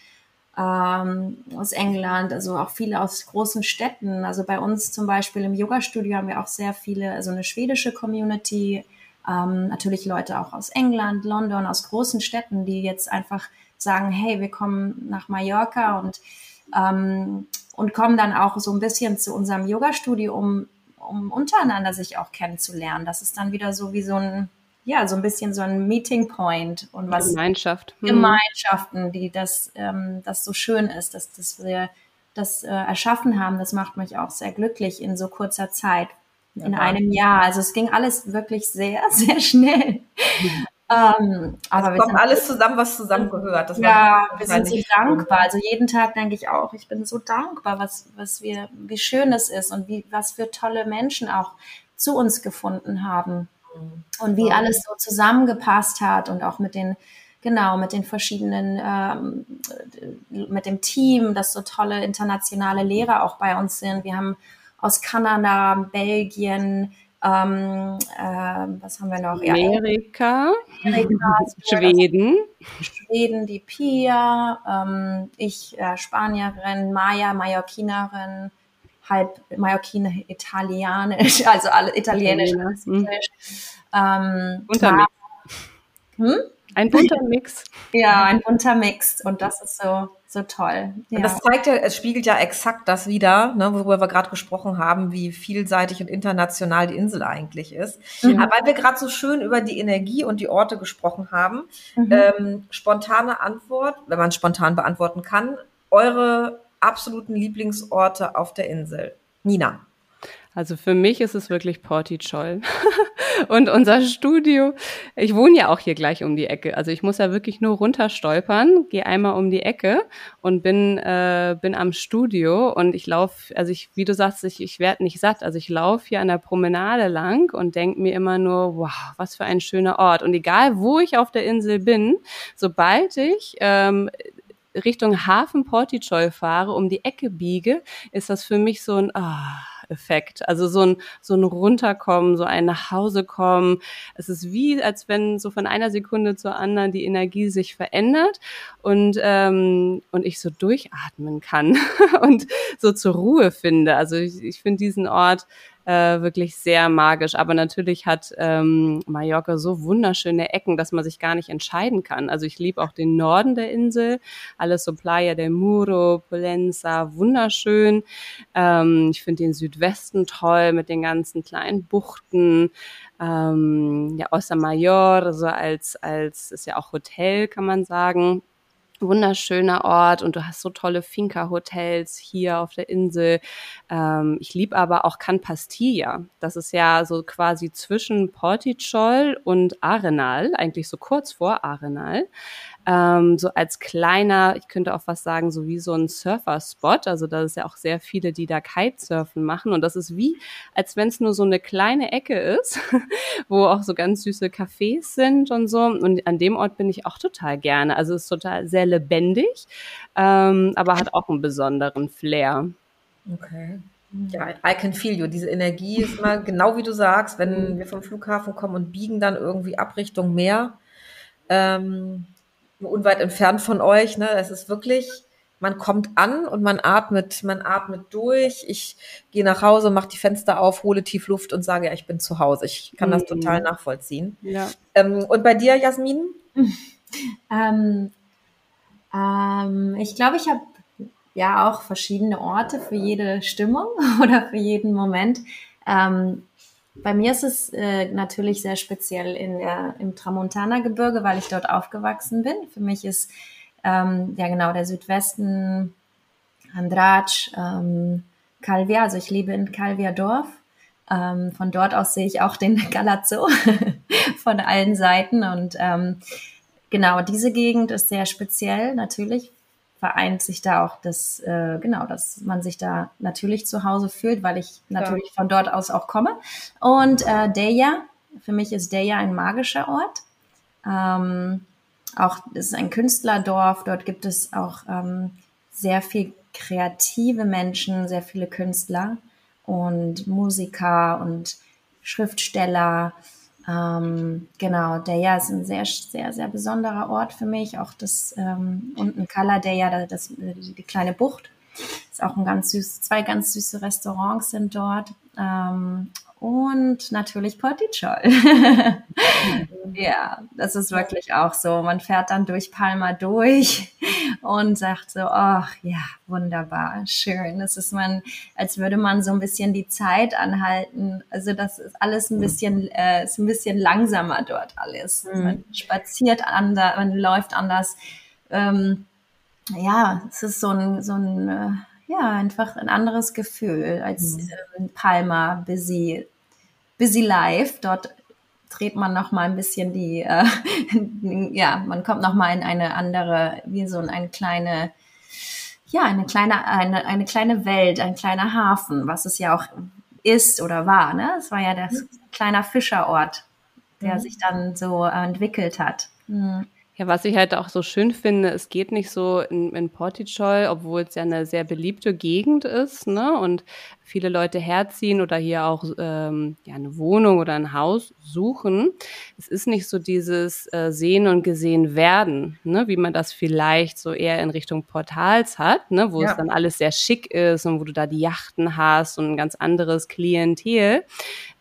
ähm, aus England, also auch viele aus großen Städten. Also bei uns zum Beispiel im Yoga-Studio haben wir auch sehr viele, also eine schwedische Community, ähm, natürlich Leute auch aus England, London, aus großen Städten, die jetzt einfach sagen, hey, wir kommen nach Mallorca und ähm, und kommen dann auch so ein bisschen zu unserem Yoga-Studio, um um untereinander sich auch kennenzulernen. Das ist dann wieder so wie so ein, ja, so ein bisschen so ein Meeting Point und was Gemeinschaft. Hm. Gemeinschaften, die das, ähm, das so schön ist, dass, dass wir das äh, erschaffen haben. Das macht mich auch sehr glücklich in so kurzer Zeit. In ja. einem Jahr. Also es ging alles wirklich sehr, sehr schnell. Ähm, es kommt alles zusammen, was zusammengehört. Das ja, wir sind so dankbar. Also jeden Tag denke ich auch, ich bin so dankbar, was, was wir, wie schön es ist und wie, was für tolle Menschen auch zu uns gefunden haben. Und wie alles so zusammengepasst hat und auch mit den, genau, mit den verschiedenen, ähm, mit dem Team, dass so tolle internationale Lehrer auch bei uns sind. Wir haben aus Kanada, Belgien, ähm, äh, was haben wir noch? Amerika, Amerika Schweden. Schweden, die Pia, ähm, ich äh, Spanierin, Maya, Mallorquinerin, halb Mallorquin Italienisch, also alle Italienisch, mhm. ähm, Untermix. Hm? Ein bunter Mix. Ja, ein bunter Mix. Und das ist so, so toll. Ja. Und das zeigt ja, es spiegelt ja exakt das wieder, ne, worüber wir gerade gesprochen haben, wie vielseitig und international die Insel eigentlich ist. Mhm. Aber weil wir gerade so schön über die Energie und die Orte gesprochen haben, mhm. ähm, spontane Antwort, wenn man spontan beantworten kann, eure absoluten Lieblingsorte auf der Insel? Nina. Also für mich ist es wirklich Portichol. und unser Studio, ich wohne ja auch hier gleich um die Ecke. Also ich muss ja wirklich nur runterstolpern, gehe einmal um die Ecke und bin, äh, bin am Studio und ich laufe, also ich, wie du sagst, ich, ich werde nicht satt. Also ich laufe hier an der Promenade lang und denke mir immer nur, wow, was für ein schöner Ort. Und egal, wo ich auf der Insel bin, sobald ich ähm, Richtung Hafen Portichol fahre, um die Ecke biege, ist das für mich so ein ah, Effekt. Also so ein, so ein Runterkommen, so ein nach Hause kommen. Es ist wie, als wenn so von einer Sekunde zur anderen die Energie sich verändert und, ähm, und ich so durchatmen kann und so zur Ruhe finde. Also ich, ich finde diesen Ort äh, wirklich sehr magisch. Aber natürlich hat ähm, Mallorca so wunderschöne Ecken, dass man sich gar nicht entscheiden kann. Also ich liebe auch den Norden der Insel, alles so Playa del Muro, Polenza, wunderschön. Ähm, ich finde den Südwesten toll mit den ganzen kleinen Buchten. Ähm, ja, Ossa Mayor, so als, als, ist ja auch Hotel, kann man sagen wunderschöner Ort und du hast so tolle Finca-Hotels hier auf der Insel. Ähm, ich liebe aber auch Can Pastilla. Das ist ja so quasi zwischen Portichol und Arenal, eigentlich so kurz vor Arenal ähm, so als kleiner, ich könnte auch was sagen, so wie so ein Surfer-Spot. Also da ist ja auch sehr viele, die da Kitesurfen machen. Und das ist wie, als wenn es nur so eine kleine Ecke ist, wo auch so ganz süße Cafés sind und so. Und an dem Ort bin ich auch total gerne. Also es ist total sehr lebendig, ähm, aber hat auch einen besonderen Flair. Okay. Ja, I can feel you. Diese Energie ist mal genau wie du sagst, wenn wir vom Flughafen kommen und biegen dann irgendwie ab Richtung Meer. Ähm, unweit entfernt von euch. Ne? Es ist wirklich, man kommt an und man atmet, man atmet durch. Ich gehe nach Hause, mache die Fenster auf, hole tief Luft und sage, ja, ich bin zu Hause. Ich kann das mhm. total nachvollziehen. Ja. Ähm, und bei dir, Jasmin? ähm, ähm, ich glaube, ich habe ja auch verschiedene Orte für jede Stimmung oder für jeden Moment. Ähm, bei mir ist es äh, natürlich sehr speziell in der, im Tramontana-Gebirge, weil ich dort aufgewachsen bin. Für mich ist ähm, ja genau der Südwesten Andrac, ähm, Calvia, also ich lebe in Calvia Dorf. Ähm, von dort aus sehe ich auch den Galazzo von allen Seiten und ähm, genau diese Gegend ist sehr speziell natürlich vereint sich da auch das, äh, genau, dass man sich da natürlich zu Hause fühlt, weil ich natürlich ja. von dort aus auch komme. Und äh, Deja, für mich ist Deja ein magischer Ort. Ähm, auch es ist ein Künstlerdorf, dort gibt es auch ähm, sehr viel kreative Menschen, sehr viele Künstler und Musiker und Schriftsteller. Ähm, genau, Deja ist ein sehr, sehr, sehr besonderer Ort für mich. Auch das ähm, unten Kala Deja, das, die, kleine Bucht, ist auch ein ganz süß, zwei ganz süße Restaurants sind dort. Ähm, und natürlich Portichol. ja, das ist wirklich auch so. Man fährt dann durch Palma durch und sagt so, ach ja, wunderbar, schön. Das ist man, als würde man so ein bisschen die Zeit anhalten. Also das ist alles ein bisschen, äh, ist ein bisschen langsamer dort alles. Mhm. Man spaziert anders, man läuft anders. Ähm, ja, es ist so ein, so ein, äh, ja, einfach ein anderes Gefühl als mhm. ähm, Palma, busy, busy life. Dort dreht man noch mal ein bisschen die, äh, ja, man kommt noch mal in eine andere, wie so eine kleine, ja, eine kleine, eine, eine kleine Welt, ein kleiner Hafen, was es ja auch ist oder war. Ne? Es war ja das mhm. kleiner Fischerort, der mhm. sich dann so entwickelt hat. Mhm. Ja, was ich halt auch so schön finde, es geht nicht so in, in Portichol, obwohl es ja eine sehr beliebte Gegend ist, ne? Und viele Leute herziehen oder hier auch ähm, ja, eine Wohnung oder ein Haus suchen. Es ist nicht so dieses äh, Sehen und gesehen werden, ne? wie man das vielleicht so eher in Richtung Portals hat, ne? wo ja. es dann alles sehr schick ist und wo du da die Yachten hast und ein ganz anderes Klientel.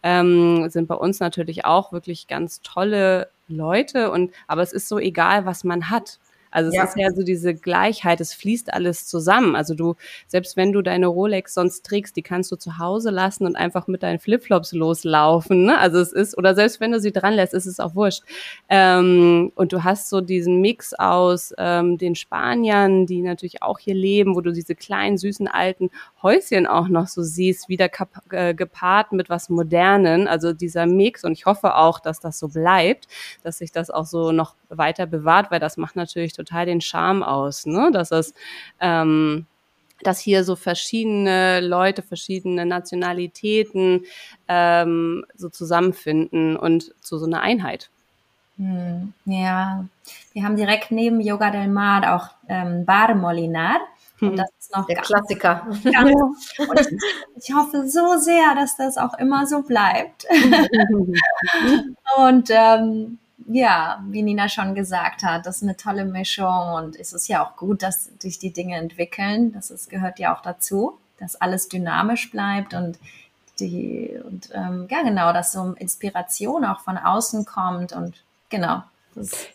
Ähm, sind bei uns natürlich auch wirklich ganz tolle Leute und aber es ist so egal, was man hat. Also es ja. ist ja so diese Gleichheit, es fließt alles zusammen. Also du, selbst wenn du deine Rolex sonst trägst, die kannst du zu Hause lassen und einfach mit deinen Flipflops loslaufen. Ne? Also es ist, oder selbst wenn du sie dran lässt, ist es auch wurscht. Ähm, und du hast so diesen Mix aus ähm, den Spaniern, die natürlich auch hier leben, wo du diese kleinen, süßen, alten Häuschen auch noch so siehst, wieder äh, gepaart mit was Modernen. Also dieser Mix und ich hoffe auch, dass das so bleibt, dass sich das auch so noch weiter bewahrt, weil das macht natürlich total den Charme aus, ne? Dass es ähm, dass hier so verschiedene Leute, verschiedene Nationalitäten ähm, so zusammenfinden und zu so einer Einheit. Hm, ja, wir haben direkt neben Yoga del Mar auch ähm, Bar Molinar. Und hm. das ist noch der ganz, Klassiker. Ganz, und ich, ich, hoffe so sehr, dass das auch immer so bleibt. und ähm, ja, wie Nina schon gesagt hat, das ist eine tolle Mischung und es ist ja auch gut, dass sich die Dinge entwickeln. Das ist, gehört ja auch dazu, dass alles dynamisch bleibt und die und ähm, ja genau, dass so Inspiration auch von außen kommt und genau, das ist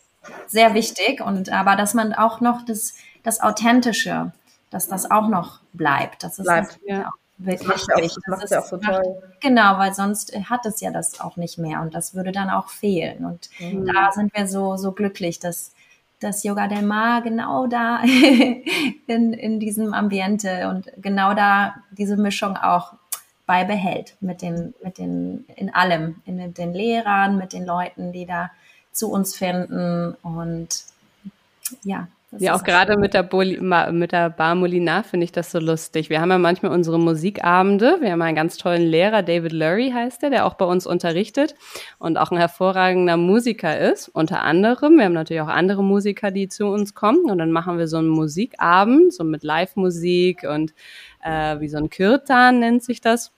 sehr wichtig und aber dass man auch noch das das authentische, dass das auch noch bleibt, das ist bleibt, ja wirklich das macht wichtig. Das macht ja auch so toll. Genau, weil sonst hat es ja das auch nicht mehr und das würde dann auch fehlen. Und mhm. da sind wir so, so glücklich, dass das Yoga del Mar genau da in, in diesem Ambiente und genau da diese Mischung auch beibehält mit den, mit den, in allem, in den Lehrern, mit den Leuten, die da zu uns finden und ja, das ja, auch gerade mit der, Boli, mit der Bar Molinar finde ich das so lustig. Wir haben ja manchmal unsere Musikabende. Wir haben einen ganz tollen Lehrer, David Lurie heißt der, der auch bei uns unterrichtet und auch ein hervorragender Musiker ist. Unter anderem, wir haben natürlich auch andere Musiker, die zu uns kommen und dann machen wir so einen Musikabend, so mit Live-Musik und äh, wie so ein Kirtan nennt sich das.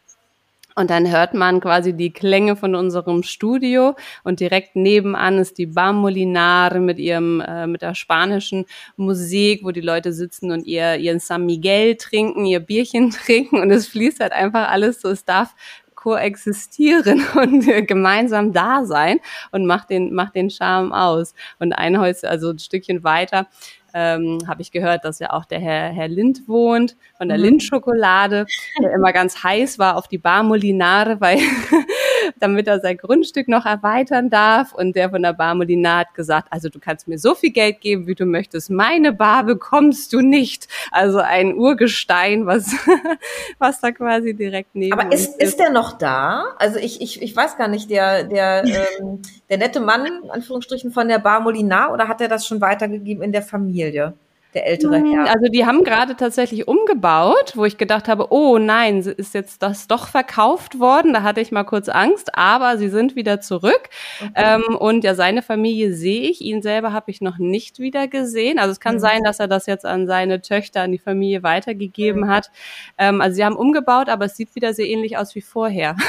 Und dann hört man quasi die Klänge von unserem Studio und direkt nebenan ist die Bar Molinare mit ihrem äh, mit der spanischen Musik, wo die Leute sitzen und ihr ihren San Miguel trinken, ihr Bierchen trinken und es fließt halt einfach alles so. Es darf koexistieren und gemeinsam da sein und macht den macht den Charme aus. Und ein Häuschen, also ein Stückchen weiter ähm, habe ich gehört, dass ja auch der Herr, Herr Lind wohnt von der mhm. Lind-Schokolade, der immer ganz heiß war auf die Bar Molinare, weil damit er sein Grundstück noch erweitern darf. Und der von der Bar Molinare hat gesagt, also du kannst mir so viel Geld geben, wie du möchtest. Meine Bar bekommst du nicht. Also ein Urgestein, was, was da quasi direkt neben Aber ist, ist. ist der noch da? Also ich, ich, ich weiß gar nicht, der, der, ähm, der nette Mann, Anführungsstrichen, von der Bar Molinar, oder hat er das schon weitergegeben in der Familie? Der ältere Herr. Also die haben gerade tatsächlich umgebaut, wo ich gedacht habe, oh nein, ist jetzt das doch verkauft worden. Da hatte ich mal kurz Angst, aber sie sind wieder zurück. Okay. Ähm, und ja, seine Familie sehe ich, ihn selber habe ich noch nicht wieder gesehen. Also es kann mhm. sein, dass er das jetzt an seine Töchter, an die Familie weitergegeben mhm. hat. Ähm, also sie haben umgebaut, aber es sieht wieder sehr ähnlich aus wie vorher.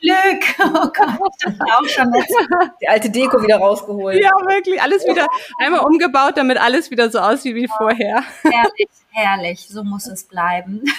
Glück. Oh Gott, das ist auch schon die alte Deko wieder rausgeholt. Ja, wirklich. Alles wieder einmal umgebaut, damit alles wieder so aussieht wie vorher. Herrlich, herrlich. So muss es bleiben.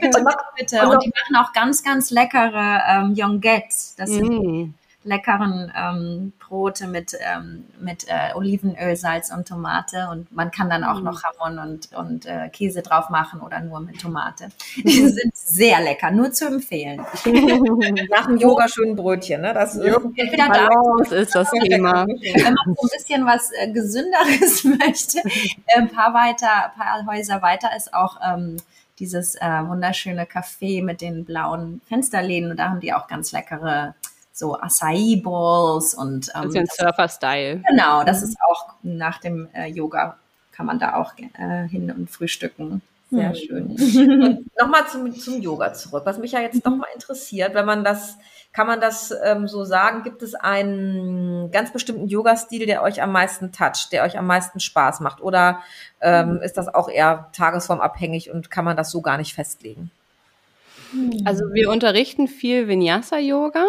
bitte, bitte. Und die machen auch ganz, ganz leckere ähm, Yongettes. Das sind mm leckeren ähm, Brote mit, ähm, mit äh, Olivenöl, Salz und Tomate. Und man kann dann auch mm. noch Hamon und, und äh, Käse drauf machen oder nur mit Tomate. Die sind sehr lecker, nur zu empfehlen. Nach dem Yoga schönen Brötchen, ne? Das ist, wieder da. ist das Thema. Wenn man so ein bisschen was äh, Gesünderes möchte, äh, ein paar weiter, ein paar Häuser weiter ist auch ähm, dieses äh, wunderschöne Café mit den blauen Fensterläden und da haben die auch ganz leckere so Acai Bowls und ähm, bisschen Surfer-Style. Genau, das mhm. ist auch nach dem äh, Yoga kann man da auch äh, hin und frühstücken. Sehr mhm. schön. Nochmal zum, zum Yoga zurück, was mich ja jetzt mhm. nochmal interessiert, wenn man das, kann man das ähm, so sagen, gibt es einen ganz bestimmten Yoga-Stil, der euch am meisten toucht, der euch am meisten Spaß macht? Oder ähm, mhm. ist das auch eher tagesformabhängig und kann man das so gar nicht festlegen? Also wir unterrichten viel Vinyasa-Yoga.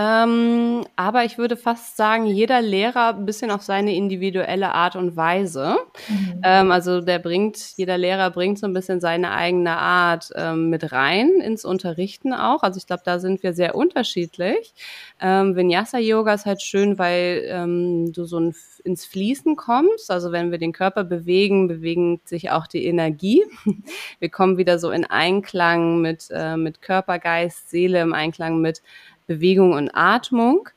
Ähm, aber ich würde fast sagen, jeder Lehrer ein bisschen auf seine individuelle Art und Weise. Mhm. Ähm, also der bringt, jeder Lehrer bringt so ein bisschen seine eigene Art ähm, mit rein ins Unterrichten auch. Also ich glaube, da sind wir sehr unterschiedlich. Ähm, Vinyasa Yoga ist halt schön, weil ähm, du so ein, ins Fließen kommst. Also wenn wir den Körper bewegen, bewegt sich auch die Energie. Wir kommen wieder so in Einklang mit, äh, mit Körper, Geist, Seele, im Einklang mit Bewegung und Atmung.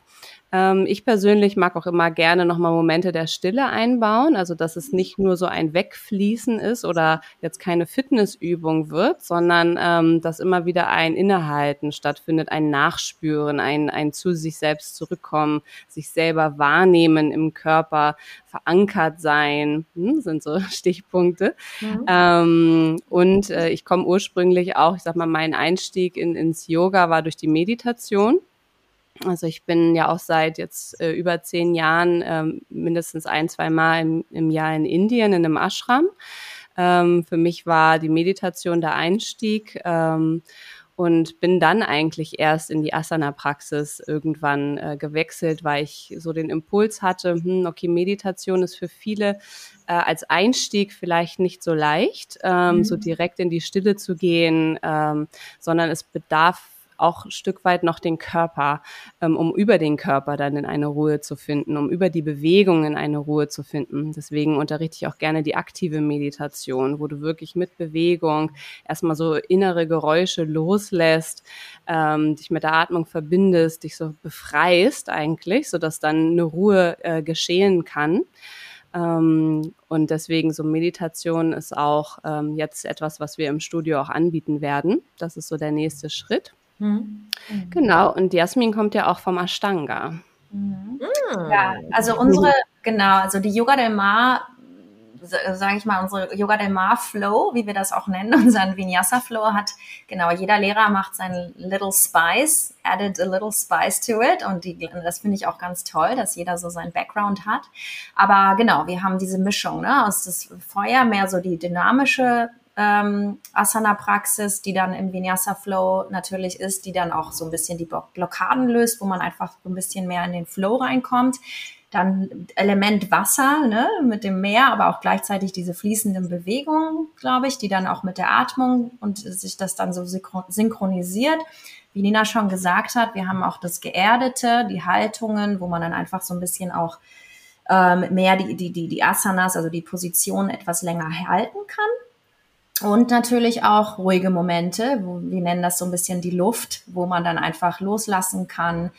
Ähm, ich persönlich mag auch immer gerne nochmal Momente der Stille einbauen, also dass es nicht nur so ein Wegfließen ist oder jetzt keine Fitnessübung wird, sondern ähm, dass immer wieder ein Innehalten stattfindet, ein Nachspüren, ein, ein zu sich selbst zurückkommen, sich selber wahrnehmen im Körper, verankert sein, hm, sind so Stichpunkte. Mhm. Ähm, und äh, ich komme ursprünglich auch, ich sag mal, mein Einstieg in, ins Yoga war durch die Meditation. Also ich bin ja auch seit jetzt äh, über zehn Jahren ähm, mindestens ein, zwei Mal im, im Jahr in Indien in einem Ashram. Ähm, für mich war die Meditation der Einstieg ähm, und bin dann eigentlich erst in die Asana-Praxis irgendwann äh, gewechselt, weil ich so den Impuls hatte, hm, okay, Meditation ist für viele äh, als Einstieg vielleicht nicht so leicht, ähm, mhm. so direkt in die Stille zu gehen, ähm, sondern es bedarf auch ein Stück weit noch den Körper, ähm, um über den Körper dann in eine Ruhe zu finden, um über die Bewegung in eine Ruhe zu finden. Deswegen unterrichte ich auch gerne die aktive Meditation, wo du wirklich mit Bewegung erstmal so innere Geräusche loslässt, ähm, dich mit der Atmung verbindest, dich so befreist eigentlich, sodass dann eine Ruhe äh, geschehen kann. Ähm, und deswegen so Meditation ist auch ähm, jetzt etwas, was wir im Studio auch anbieten werden. Das ist so der nächste Schritt. Mhm. Genau, und Jasmin kommt ja auch vom Ashtanga. Mhm. Ja, also unsere, genau, also die Yoga del Mar, sage ich mal, unsere Yoga del Mar Flow, wie wir das auch nennen, unseren Vinyasa Flow hat, genau, jeder Lehrer macht sein Little Spice, added a little spice to it und die, das finde ich auch ganz toll, dass jeder so seinen Background hat. Aber genau, wir haben diese Mischung, ne, aus das Feuer, mehr so die dynamische ähm, Asana-Praxis, die dann im Vinyasa-Flow natürlich ist, die dann auch so ein bisschen die Blockaden löst, wo man einfach so ein bisschen mehr in den Flow reinkommt. Dann Element Wasser ne, mit dem Meer, aber auch gleichzeitig diese fließenden Bewegungen, glaube ich, die dann auch mit der Atmung und sich das dann so synchronisiert. Wie Nina schon gesagt hat, wir haben auch das Geerdete, die Haltungen, wo man dann einfach so ein bisschen auch ähm, mehr die, die, die, die Asanas, also die Position etwas länger halten kann. Und natürlich auch ruhige Momente, wo, wir nennen das so ein bisschen die Luft, wo man dann einfach loslassen kann,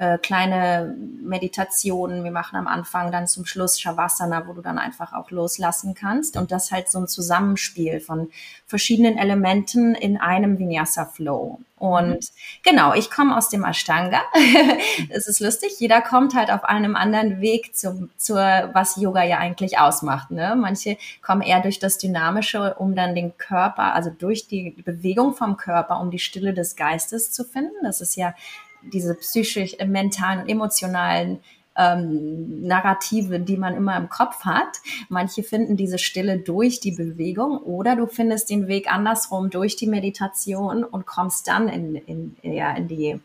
äh, kleine Meditationen. Wir machen am Anfang dann zum Schluss Shavasana, wo du dann einfach auch loslassen kannst. Und das halt so ein Zusammenspiel von verschiedenen Elementen in einem Vinyasa Flow. Und genau, ich komme aus dem Ashtanga. es ist lustig, jeder kommt halt auf einem anderen Weg zum, zur, was Yoga ja eigentlich ausmacht. Ne? Manche kommen eher durch das Dynamische, um dann den Körper, also durch die Bewegung vom Körper, um die Stille des Geistes zu finden. Das ist ja diese psychisch, äh, mentalen und emotionalen ähm, Narrative, die man immer im Kopf hat. Manche finden diese Stille durch die Bewegung oder du findest den Weg andersrum durch die Meditation und kommst dann in, in, ja, in die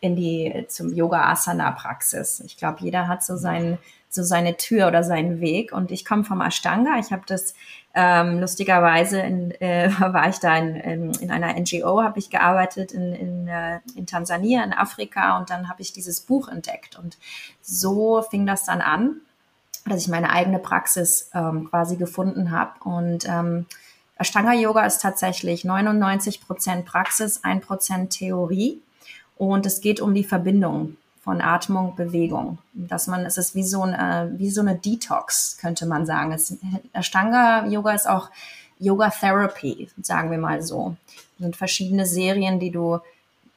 in die zum Yoga Asana Praxis. Ich glaube, jeder hat so seinen so seine Tür oder seinen Weg und ich komme vom Ashtanga. Ich habe das ähm, lustigerweise in, äh, war ich da in, in, in einer NGO, habe ich gearbeitet in, in, äh, in Tansania, in Afrika und dann habe ich dieses Buch entdeckt. Und so fing das dann an, dass ich meine eigene Praxis ähm, quasi gefunden habe. Und ähm, Ashtanga Yoga ist tatsächlich 99 Prozent Praxis, 1 Prozent Theorie. Und es geht um die Verbindung von Atmung, Bewegung. Dass man, es ist wie so, ein, wie so eine Detox, könnte man sagen. Es, Ashtanga-Yoga ist auch Yoga Therapy, sagen wir mal so. Es sind verschiedene Serien, die du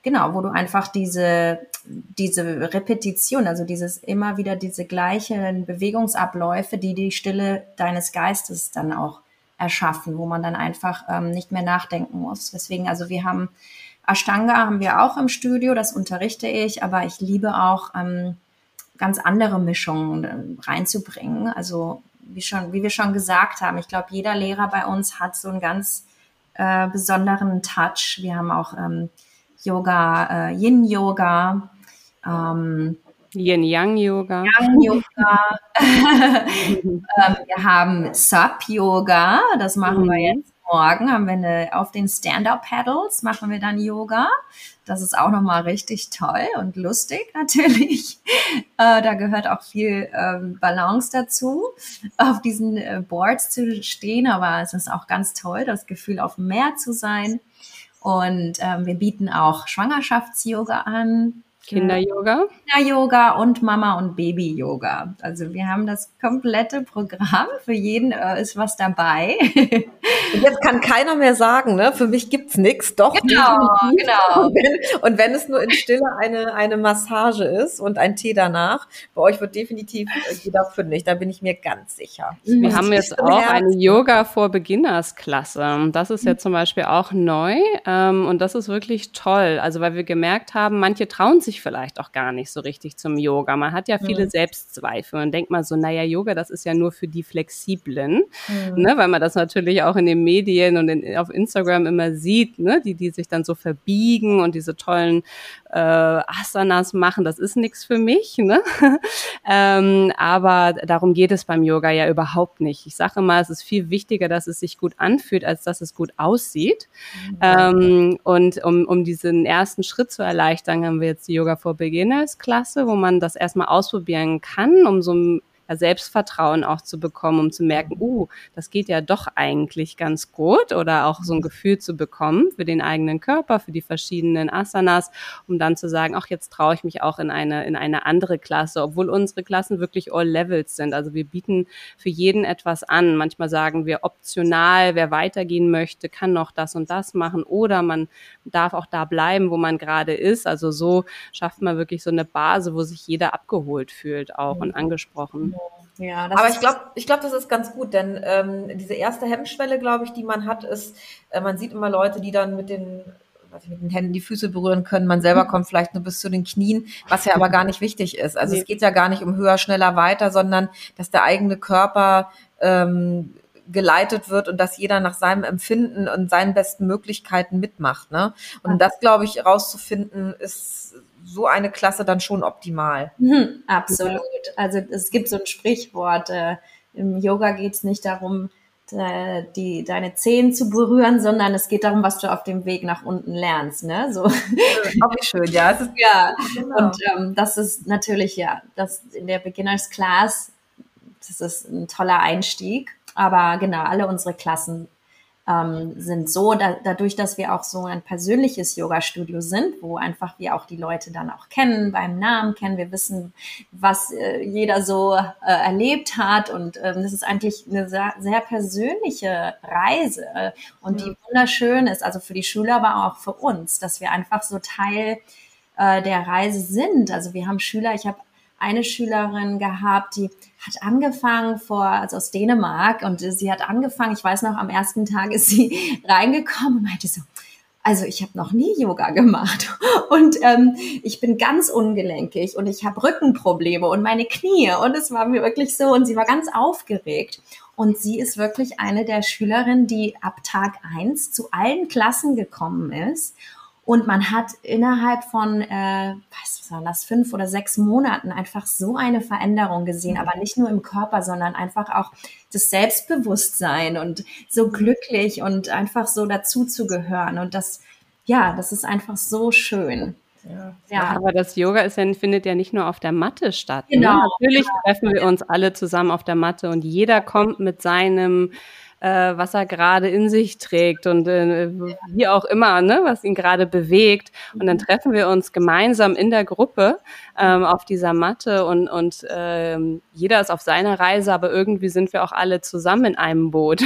genau, wo du einfach diese, diese Repetition, also dieses immer wieder diese gleichen Bewegungsabläufe, die die Stille deines Geistes dann auch erschaffen, wo man dann einfach ähm, nicht mehr nachdenken muss. Deswegen, also wir haben Ashtanga haben wir auch im Studio, das unterrichte ich, aber ich liebe auch ähm, ganz andere Mischungen äh, reinzubringen. Also wie schon, wie wir schon gesagt haben, ich glaube, jeder Lehrer bei uns hat so einen ganz äh, besonderen Touch. Wir haben auch ähm, Yoga, äh, Yin Yoga, ähm, Yin Yang Yoga. Yang Yoga. ähm, wir haben Sub Yoga, das machen mhm. wir jetzt morgen haben wir eine, auf den Stand-Up-Paddles machen wir dann Yoga. Das ist auch nochmal richtig toll und lustig natürlich. Äh, da gehört auch viel ähm, Balance dazu, auf diesen äh, Boards zu stehen. Aber es ist auch ganz toll, das Gefühl, auf dem Meer zu sein. Und ähm, wir bieten auch Schwangerschafts-Yoga an. Kinder-Yoga? Kinder-Yoga und Mama- und Baby-Yoga. Also wir haben das komplette Programm. Für jeden äh, ist was dabei. Und jetzt kann keiner mehr sagen, ne? für mich gibt's nichts. Doch, genau, genau. Und wenn, und wenn, es nur in Stille eine, eine Massage ist und ein Tee danach, bei euch wird definitiv äh, jeder fündig, da bin ich mir ganz sicher. Wir und haben jetzt auch Herz. eine Yoga for Beginners Klasse. Das ist ja zum Beispiel auch neu ähm, und das ist wirklich toll. Also weil wir gemerkt haben, manche trauen sich sich vielleicht auch gar nicht so richtig zum Yoga. Man hat ja viele mhm. Selbstzweifel und denkt mal so, naja, Yoga, das ist ja nur für die Flexiblen, mhm. ne, weil man das natürlich auch in den Medien und in, auf Instagram immer sieht, ne, die, die sich dann so verbiegen und diese tollen äh, Asanas machen, das ist nichts für mich. Ne? ähm, aber darum geht es beim Yoga ja überhaupt nicht. Ich sage immer, es ist viel wichtiger, dass es sich gut anfühlt, als dass es gut aussieht. Mhm. Ähm, und um, um diesen ersten Schritt zu erleichtern, haben wir jetzt die Yoga for Beginners Klasse, wo man das erstmal ausprobieren kann, um so ein Selbstvertrauen auch zu bekommen, um zu merken, uh, das geht ja doch eigentlich ganz gut oder auch so ein Gefühl zu bekommen für den eigenen Körper, für die verschiedenen Asanas, um dann zu sagen, ach, jetzt traue ich mich auch in eine, in eine andere Klasse, obwohl unsere Klassen wirklich all levels sind. Also wir bieten für jeden etwas an. Manchmal sagen wir optional, wer weitergehen möchte, kann noch das und das machen oder man darf auch da bleiben, wo man gerade ist. Also so schafft man wirklich so eine Base, wo sich jeder abgeholt fühlt auch und angesprochen. Ja, aber ich glaube, ich glaube, das ist ganz gut, denn ähm, diese erste Hemmschwelle, glaube ich, die man hat, ist, äh, man sieht immer Leute, die dann mit den ich, mit den Händen die Füße berühren können. Man selber kommt vielleicht nur bis zu den Knien, was ja aber gar nicht wichtig ist. Also nee. es geht ja gar nicht um höher, schneller, weiter, sondern dass der eigene Körper ähm, geleitet wird und dass jeder nach seinem Empfinden und seinen besten Möglichkeiten mitmacht. Ne? Und das, glaube ich, rauszufinden, ist so eine Klasse dann schon optimal. Mhm, absolut. Also es gibt so ein Sprichwort, äh, im Yoga geht es nicht darum, äh, die, deine Zehen zu berühren, sondern es geht darum, was du auf dem Weg nach unten lernst. Ne? So. Auch schön, ja. Ist, ja, genau. und ähm, das ist natürlich, ja, das in der Beginners Class, das ist ein toller Einstieg. Aber genau, alle unsere Klassen ähm, sind so, da, dadurch, dass wir auch so ein persönliches Yoga-Studio sind, wo einfach wir auch die Leute dann auch kennen, beim Namen kennen, wir wissen, was äh, jeder so äh, erlebt hat und ähm, das ist eigentlich eine sehr, sehr persönliche Reise äh, und ja. die wunderschön ist, also für die Schüler, aber auch für uns, dass wir einfach so Teil äh, der Reise sind. Also wir haben Schüler, ich habe eine Schülerin gehabt, die hat angefangen vor, also aus Dänemark und sie hat angefangen, ich weiß noch, am ersten Tag ist sie reingekommen und meinte so, also ich habe noch nie Yoga gemacht und ähm, ich bin ganz ungelenkig und ich habe Rückenprobleme und meine Knie und es war mir wirklich so und sie war ganz aufgeregt und sie ist wirklich eine der Schülerinnen, die ab Tag eins zu allen Klassen gekommen ist und man hat innerhalb von, äh, was waren das, fünf oder sechs Monaten einfach so eine Veränderung gesehen, aber nicht nur im Körper, sondern einfach auch das Selbstbewusstsein und so glücklich und einfach so dazu zu gehören. Und das, ja, das ist einfach so schön. Ja. ja. aber das Yoga ist ja, findet ja nicht nur auf der Matte statt. Ne? Genau. Ne? Natürlich treffen wir uns alle zusammen auf der Matte und jeder kommt mit seinem äh, was er gerade in sich trägt und äh, wie auch immer, ne, was ihn gerade bewegt. Und dann treffen wir uns gemeinsam in der Gruppe ähm, auf dieser Matte und, und ähm, jeder ist auf seiner Reise, aber irgendwie sind wir auch alle zusammen in einem Boot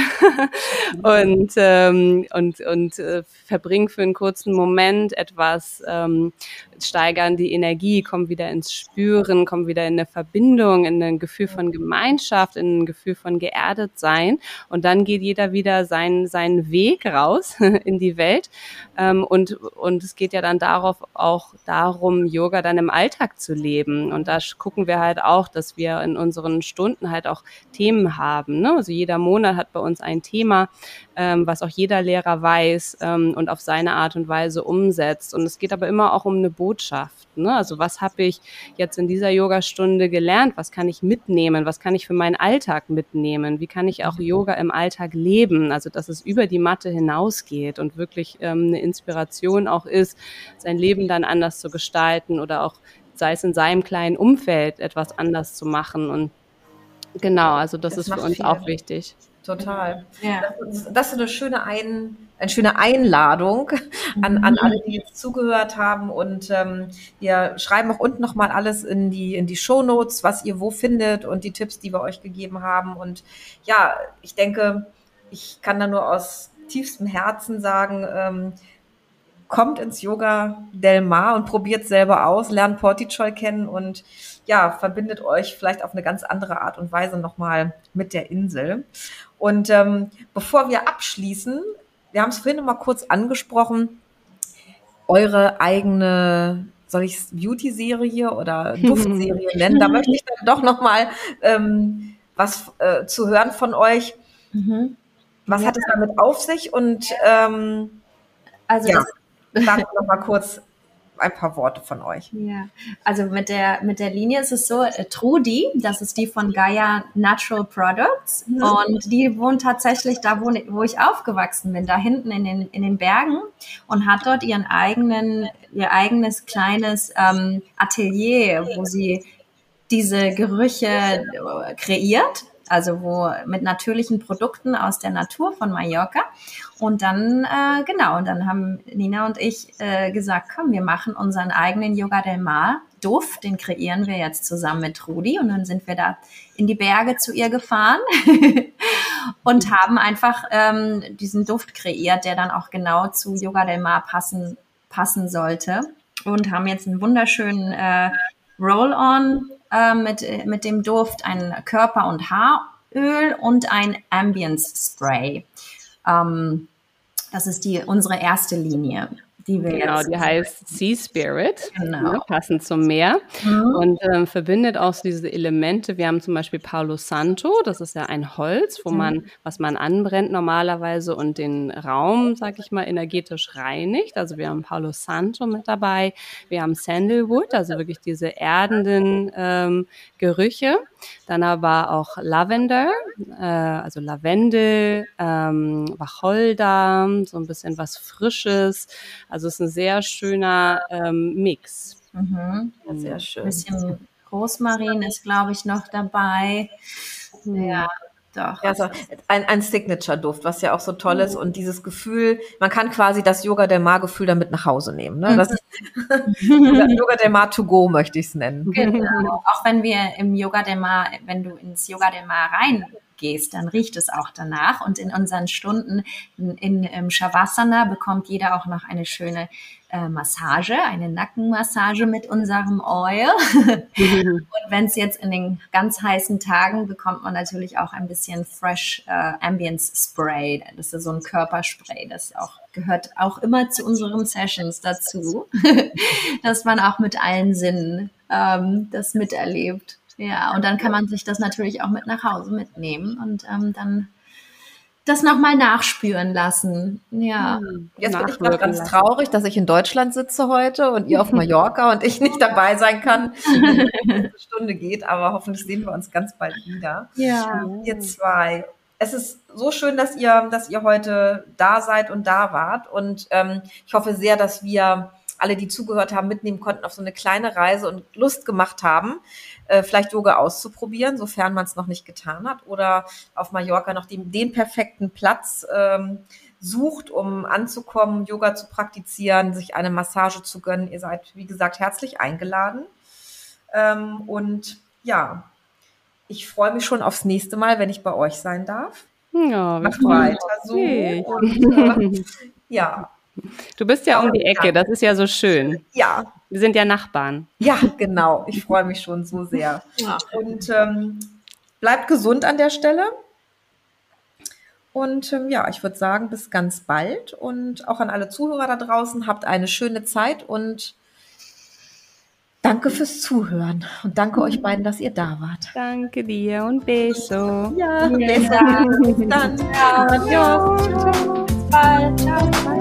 und, ähm, und, und äh, verbringen für einen kurzen Moment etwas, ähm, steigern die Energie, kommen wieder ins Spüren, kommen wieder in eine Verbindung, in ein Gefühl von Gemeinschaft, in ein Gefühl von geerdet sein. Und dann geht jeder wieder seinen, seinen Weg raus in die Welt. Ähm, und, und es geht ja dann darauf auch darum, Yoga dann im Alltag zu leben. Und da gucken wir halt auch, dass wir in unseren Stunden halt auch Themen haben. Ne? Also jeder Monat hat bei uns ein Thema, ähm, was auch jeder Lehrer weiß ähm, und auf seine Art und Weise umsetzt. Und es geht aber immer auch um eine Botschaft. Ne? Also was habe ich jetzt in dieser Yogastunde gelernt? Was kann ich mitnehmen? Was kann ich für meinen Alltag mitnehmen? Wie kann ich auch Yoga im Alltag leben? Also dass es über die Matte hinausgeht und wirklich ähm, eine Inspiration auch ist, sein Leben dann anders zu gestalten oder auch sei es in seinem kleinen Umfeld etwas anders zu machen. Und genau, also das, das ist für uns viel. auch wichtig. Total. Ja. Das, das, ist eine schöne, Ein, eine schöne Einladung an, an mhm. alle, die jetzt zugehört haben. Und ähm, wir schreiben auch unten nochmal alles in die, in die Show Notes, was ihr wo findet und die Tipps, die wir euch gegeben haben. Und ja, ich denke, ich kann da nur aus tiefstem Herzen sagen, ähm, kommt ins Yoga Del Mar und probiert selber aus, lernt Portichol kennen und ja, verbindet euch vielleicht auf eine ganz andere Art und Weise nochmal mit der Insel. Und ähm, bevor wir abschließen, wir haben es vorhin noch mal kurz angesprochen, eure eigene, soll ich es Beauty-Serie oder Duftserie nennen? Da möchte ich dann doch noch mal ähm, was äh, zu hören von euch. Mhm. Was ja. hat es damit auf sich? Und ähm, also ja, sag noch mal kurz ein paar Worte von euch. Ja, also mit der, mit der Linie ist es so, äh, Trudi, das ist die von Gaia Natural Products mhm. und die wohnt tatsächlich da, wo, wo ich aufgewachsen bin, da hinten in den, in den Bergen und hat dort ihren eigenen, ihr eigenes kleines ähm, Atelier, wo sie diese Gerüche äh, kreiert also wo mit natürlichen Produkten aus der Natur von Mallorca. Und dann, äh, genau, und dann haben Nina und ich äh, gesagt, komm, wir machen unseren eigenen Yoga del Mar Duft, den kreieren wir jetzt zusammen mit Rudi. Und dann sind wir da in die Berge zu ihr gefahren und haben einfach ähm, diesen Duft kreiert, der dann auch genau zu Yoga del Mar passen, passen sollte. Und haben jetzt einen wunderschönen äh, Roll-on äh, mit, mit dem Duft, ein Körper- und Haaröl und ein Ambience Spray. Ähm, das ist die, unsere erste Linie die wir genau, die heißt Sea Spirit, genau. ne, passend zum Meer mhm. und ähm, verbindet auch diese Elemente. Wir haben zum Beispiel Palo Santo, das ist ja ein Holz, wo mhm. man, was man anbrennt normalerweise und den Raum, sag ich mal, energetisch reinigt. Also wir haben Palo Santo mit dabei, wir haben Sandalwood, also wirklich diese erdenden ähm, Gerüche. Dann aber auch Lavender, äh, also Lavendel, ähm, Wacholder, so ein bisschen was Frisches. Also es ist ein sehr schöner ähm, Mix. Mhm. Sehr schön. Ein bisschen Rosmarin ist, glaube ich, noch dabei. Ja. Doch. Ja, also ein, ein Signature-Duft, was ja auch so toll ist. Und dieses Gefühl, man kann quasi das Yoga Del Mar-Gefühl damit nach Hause nehmen. Ne? Das ist Yoga Del Mar to go, möchte ich es nennen. Genau. Auch wenn wir im Yoga Del Mar, wenn du ins Yoga Del Mar rein gehst, dann riecht es auch danach. Und in unseren Stunden in, in, im Shavasana bekommt jeder auch noch eine schöne äh, Massage, eine Nackenmassage mit unserem Oil. und wenn es jetzt in den ganz heißen Tagen bekommt man natürlich auch ein bisschen Fresh äh, Ambience Spray. Das ist so ein Körperspray, das auch gehört auch immer zu unseren Sessions dazu, dass man auch mit allen Sinnen ähm, das miterlebt. Ja, und dann kann man sich das natürlich auch mit nach Hause mitnehmen und ähm, dann das nochmal nachspüren lassen. Ja. Jetzt bin ich gerade ganz traurig, dass ich in Deutschland sitze heute und ihr auf Mallorca und ich nicht dabei sein kann, wenn eine Stunde geht, aber hoffentlich sehen wir uns ganz bald wieder. Ja. Ihr zwei. Es ist so schön, dass ihr, dass ihr heute da seid und da wart und ähm, ich hoffe sehr, dass wir alle, die zugehört haben, mitnehmen konnten auf so eine kleine Reise und Lust gemacht haben, äh, vielleicht Yoga auszuprobieren, sofern man es noch nicht getan hat, oder auf Mallorca noch den, den perfekten Platz ähm, sucht, um anzukommen, Yoga zu praktizieren, sich eine Massage zu gönnen. Ihr seid, wie gesagt, herzlich eingeladen. Ähm, und ja, ich freue mich schon aufs nächste Mal, wenn ich bei euch sein darf. Ja, Macht weiter so. Und, äh, ja. Du bist ja um die Ecke, das ist ja so schön. Ja. Wir sind ja Nachbarn. Ja, genau. Ich freue mich schon so sehr. Ja. Und ähm, bleibt gesund an der Stelle. Und ähm, ja, ich würde sagen, bis ganz bald. Und auch an alle Zuhörer da draußen, habt eine schöne Zeit und danke fürs Zuhören. Und danke euch beiden, dass ihr da wart. Danke dir und Beso. Ja, ja. Bis dann. Ja, Adios. Ciao. Bis bald. Ciao.